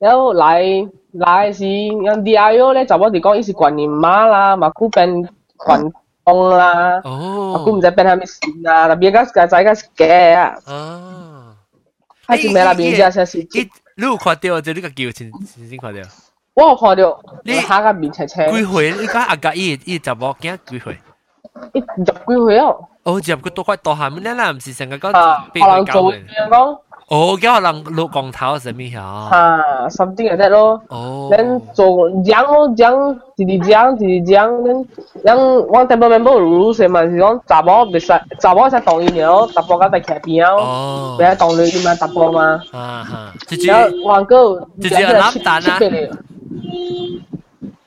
S10: 有嚟嚟时人 DIO 咧就我哋讲伊是关年妈啦，嘛估变关 东啦，
S1: 哦，
S10: 估唔知变系咩事啊，特别个个仔个嘅啊，哦，系咩啦边只先是？
S1: 你有看到就你个叫先先先看到。
S10: 我有看到，你下个面青青。
S1: 几岁？你讲阿家伊伊十某囝几岁？
S10: 伊十几岁啊？
S1: 哦，入个多块多下面咧啦，唔是成个讲
S10: 可能做嘅讲。
S1: 哦，叫人落光头什么呀？
S10: 啊，something like that 咯。哦。咱做讲咯讲，直直讲直直讲，咱咱我 table member rules 嘛是讲查某别使查某使当伊了，查某个在徛边哦。别当你点样查甫嘛？
S1: 啊哈。
S10: 直接。黄哥。
S1: 直接揽蛋啊！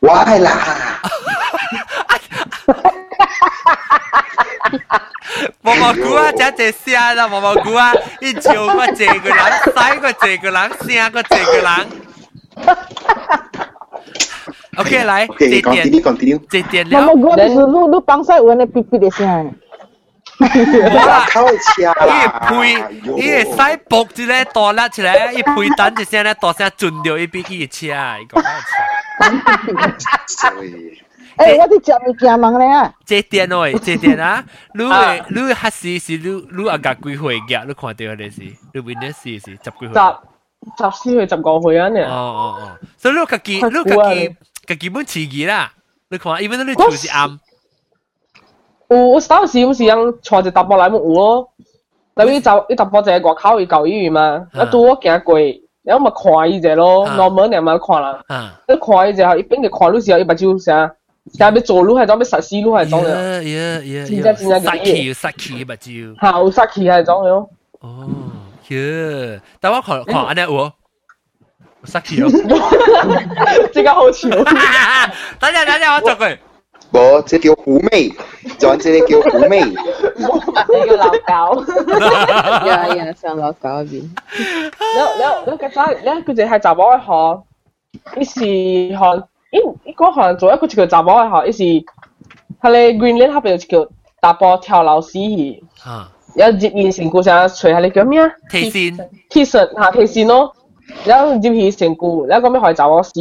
S6: 歪啦！
S1: 毛毛菇啊，真系声啦，毛毛菇啊，一招个这个人，使个这个人，声个这个人。OK，来，这点，这点了。
S12: 毛毛菇就是录录帮晒我那哔哔的声。
S1: 冇啦，伊配伊个使搏住咧，大粒出来，伊配等一声咧，大声转掉伊比伊车，伊讲
S12: 诶，我啲食物件问你啊，
S1: 这点喂，这点啊，你会你会黑时是你你阿家几岁嘅？你看到嗰时，你 witness 是十几岁？
S10: 十十四岁十五岁啊呢？
S1: 哦哦哦，所以你家己你家己家己本自己啦，你看，even 你做是啱。
S10: 有我当时唔是样坐住搭波来冇有咯，特别就一搭波就系外口伊旧医院嘛，一到我行过，然后咪看伊只咯，normal 你咪看啦，一看伊只后，一边就看到时候伊目睭啥， 下面走路还装备十四路还装
S1: 的，耶
S10: 耶耶，现
S1: 在现在个耶，杀
S10: 气杀气不就？好杀气还装的
S1: 哦。哦，耶，但我看看安尼我杀气哦，
S10: 这个好笑。
S1: 等下等下我做过。
S6: 我这叫狐妹，转这里叫狐妹，
S11: 这个老高，呀呀，像老
S10: 高的。然后然后然后刚才，然后刚才还找我一下，你是好。伊伊个好像做一个一个查某还哈，伊是他咧 green l a n 那一个大波跳楼死哈，啊，然后入院成故想吹下你叫咩啊？
S1: 提线，
S10: 提线哈，提线咯，然后入院成故，然后个咩害查某死？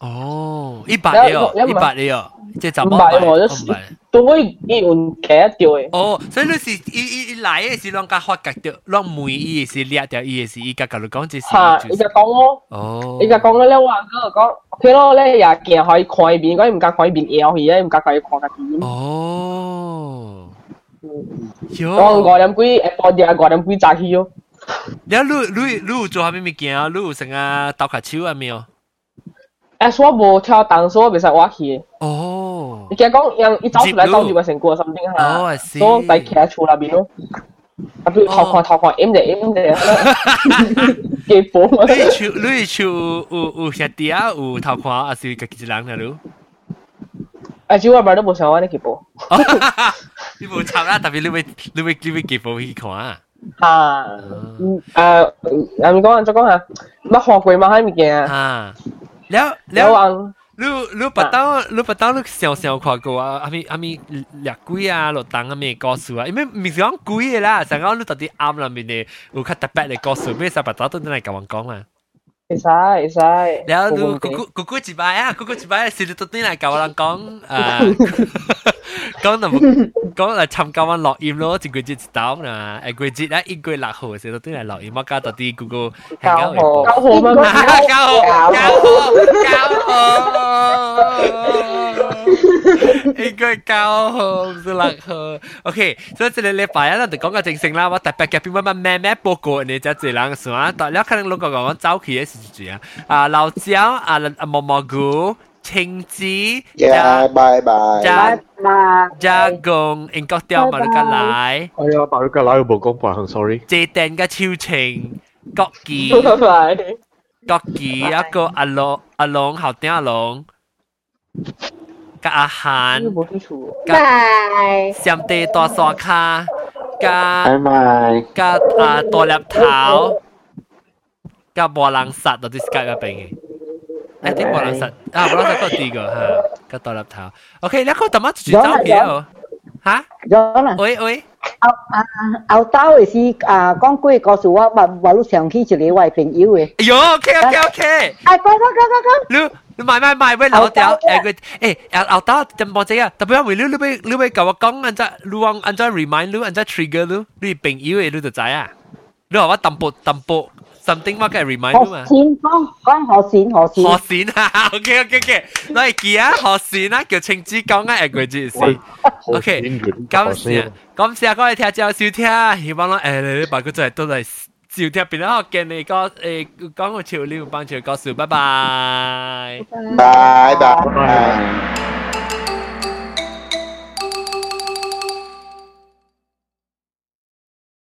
S1: 哦，一百了，一百了。即系
S10: 唔系喎，都会伊用夹掉嘅。
S1: 哦，所以你是伊伊伊来嘅是啷个发觉掉，啷梅伊是掠掉，伊是伊家甲你讲这是。
S10: 吓，伊就讲咯。哦。伊就讲咧，话嗰个讲，OK 咯，咧也见可以看一边，嗰唔敢看一边摇去，唔敢可以看家边。
S1: 哦。
S10: 我五点几，下晡啲五点几早起咯。
S1: 你你你你有做下咩物件啊？你有成啊斗卡手啊没有？
S10: 诶，我无跳档，所以我袂使我去。
S1: 哦。
S10: 你惊讲让一走出来走住个成个甚定下，
S1: 哦，
S10: 所以喺企厝那边咯。啊，比如头看头看，M 就 M 就，几波。
S1: 你厝你厝有有兄弟啊？有头看，还是家己一人啊？你？
S10: 啊，只我咪都冇想玩你几波。
S1: 你冇插啦，特别你会你会你会几波去看啊？
S10: 啊，诶，咁讲再讲下，乜学过嘛？喺物件
S1: 啊？ 了了你你不到你不到你想想看过啊？阿咪阿咪掠鬼啊，落蛋阿咪故事啊，因为咪是讲鬼嘅啦，成日你到底啱啦面嘅，有较特别嘅故事，咩啥不到都你嚟咁讲啦。
S10: 会使会使
S1: แล้วลูกูกูกูจิบาย啊กูกูจิบาย是你到底嚟甲我讲啊讲就讲嚟参加我录音咯，一个月一刀啦，一个月咧一个月六号时到底嚟录音，我加到啲嗰个
S10: 九号九号嘛，
S1: 九号九号九号， 一个月九号唔是六号。OK，所以这个礼拜啊，就讲个正性啦，我特别嘅边乜乜咩咩报告你就一人算啊，但系可能老个讲走起嘅时阵啊，啊老椒啊啊毛毛菇。 青子
S6: 呀，拜拜，
S1: 加
S12: 拜
S1: 加共英国掉马路个来，
S9: 哎呀，马路个来我冇讲白行，sorry。
S1: 这定嘅超情国技，
S10: 拜拜。
S1: 国技一个阿龙阿龙后顶阿龙， กับอาหารกับเสี
S13: ย
S1: มเตต่อสอคากับกับอ่าตัวแล็บเท้ากับบอลังสัตว์ตัวที่สกายเป็น
S12: ไง
S1: ไอ้
S12: ที่บอลังสัตว์อ่าบอลังสัตว์ก็ดีกว่าฮะ
S1: กับตัว
S12: แล็บเท้า
S1: โอเคแล้วเขาสามาจุดจ้าเดียวฮะ
S12: ย้อนอะ
S1: โอ้ยโอ้ย
S12: เอาเอาเต้าเอ้สิอ่าก้องกุ้ยก็สูว่าแบบว่าลูกเสียงขี้จะเลี้ยวไวเป็นยิ้วเอ้ย
S1: โอเคโอเคโอเคไอ
S14: ้ก้องก้องก้องก้อง
S1: รู้ 你买买买喂老屌诶佢诶后后兜点播啫啊？特别因为你你俾你俾教我讲，按照你往按照 remind 你按照 trigger 你你朋友嘅你就知啊。你话我淡薄淡薄。something 乜嘅 remind
S12: 嘛？学线讲讲学线学线。
S1: 学线啊，OK OK OK，攞嚟记啊，学线啊，叫青子讲啊，诶佢字先。OK，感谢感谢各位听众收听，希望我诶你哋把个再都嚟 收听，变咗见你个诶讲个潮流帮助告诉，拜拜。
S6: 拜拜。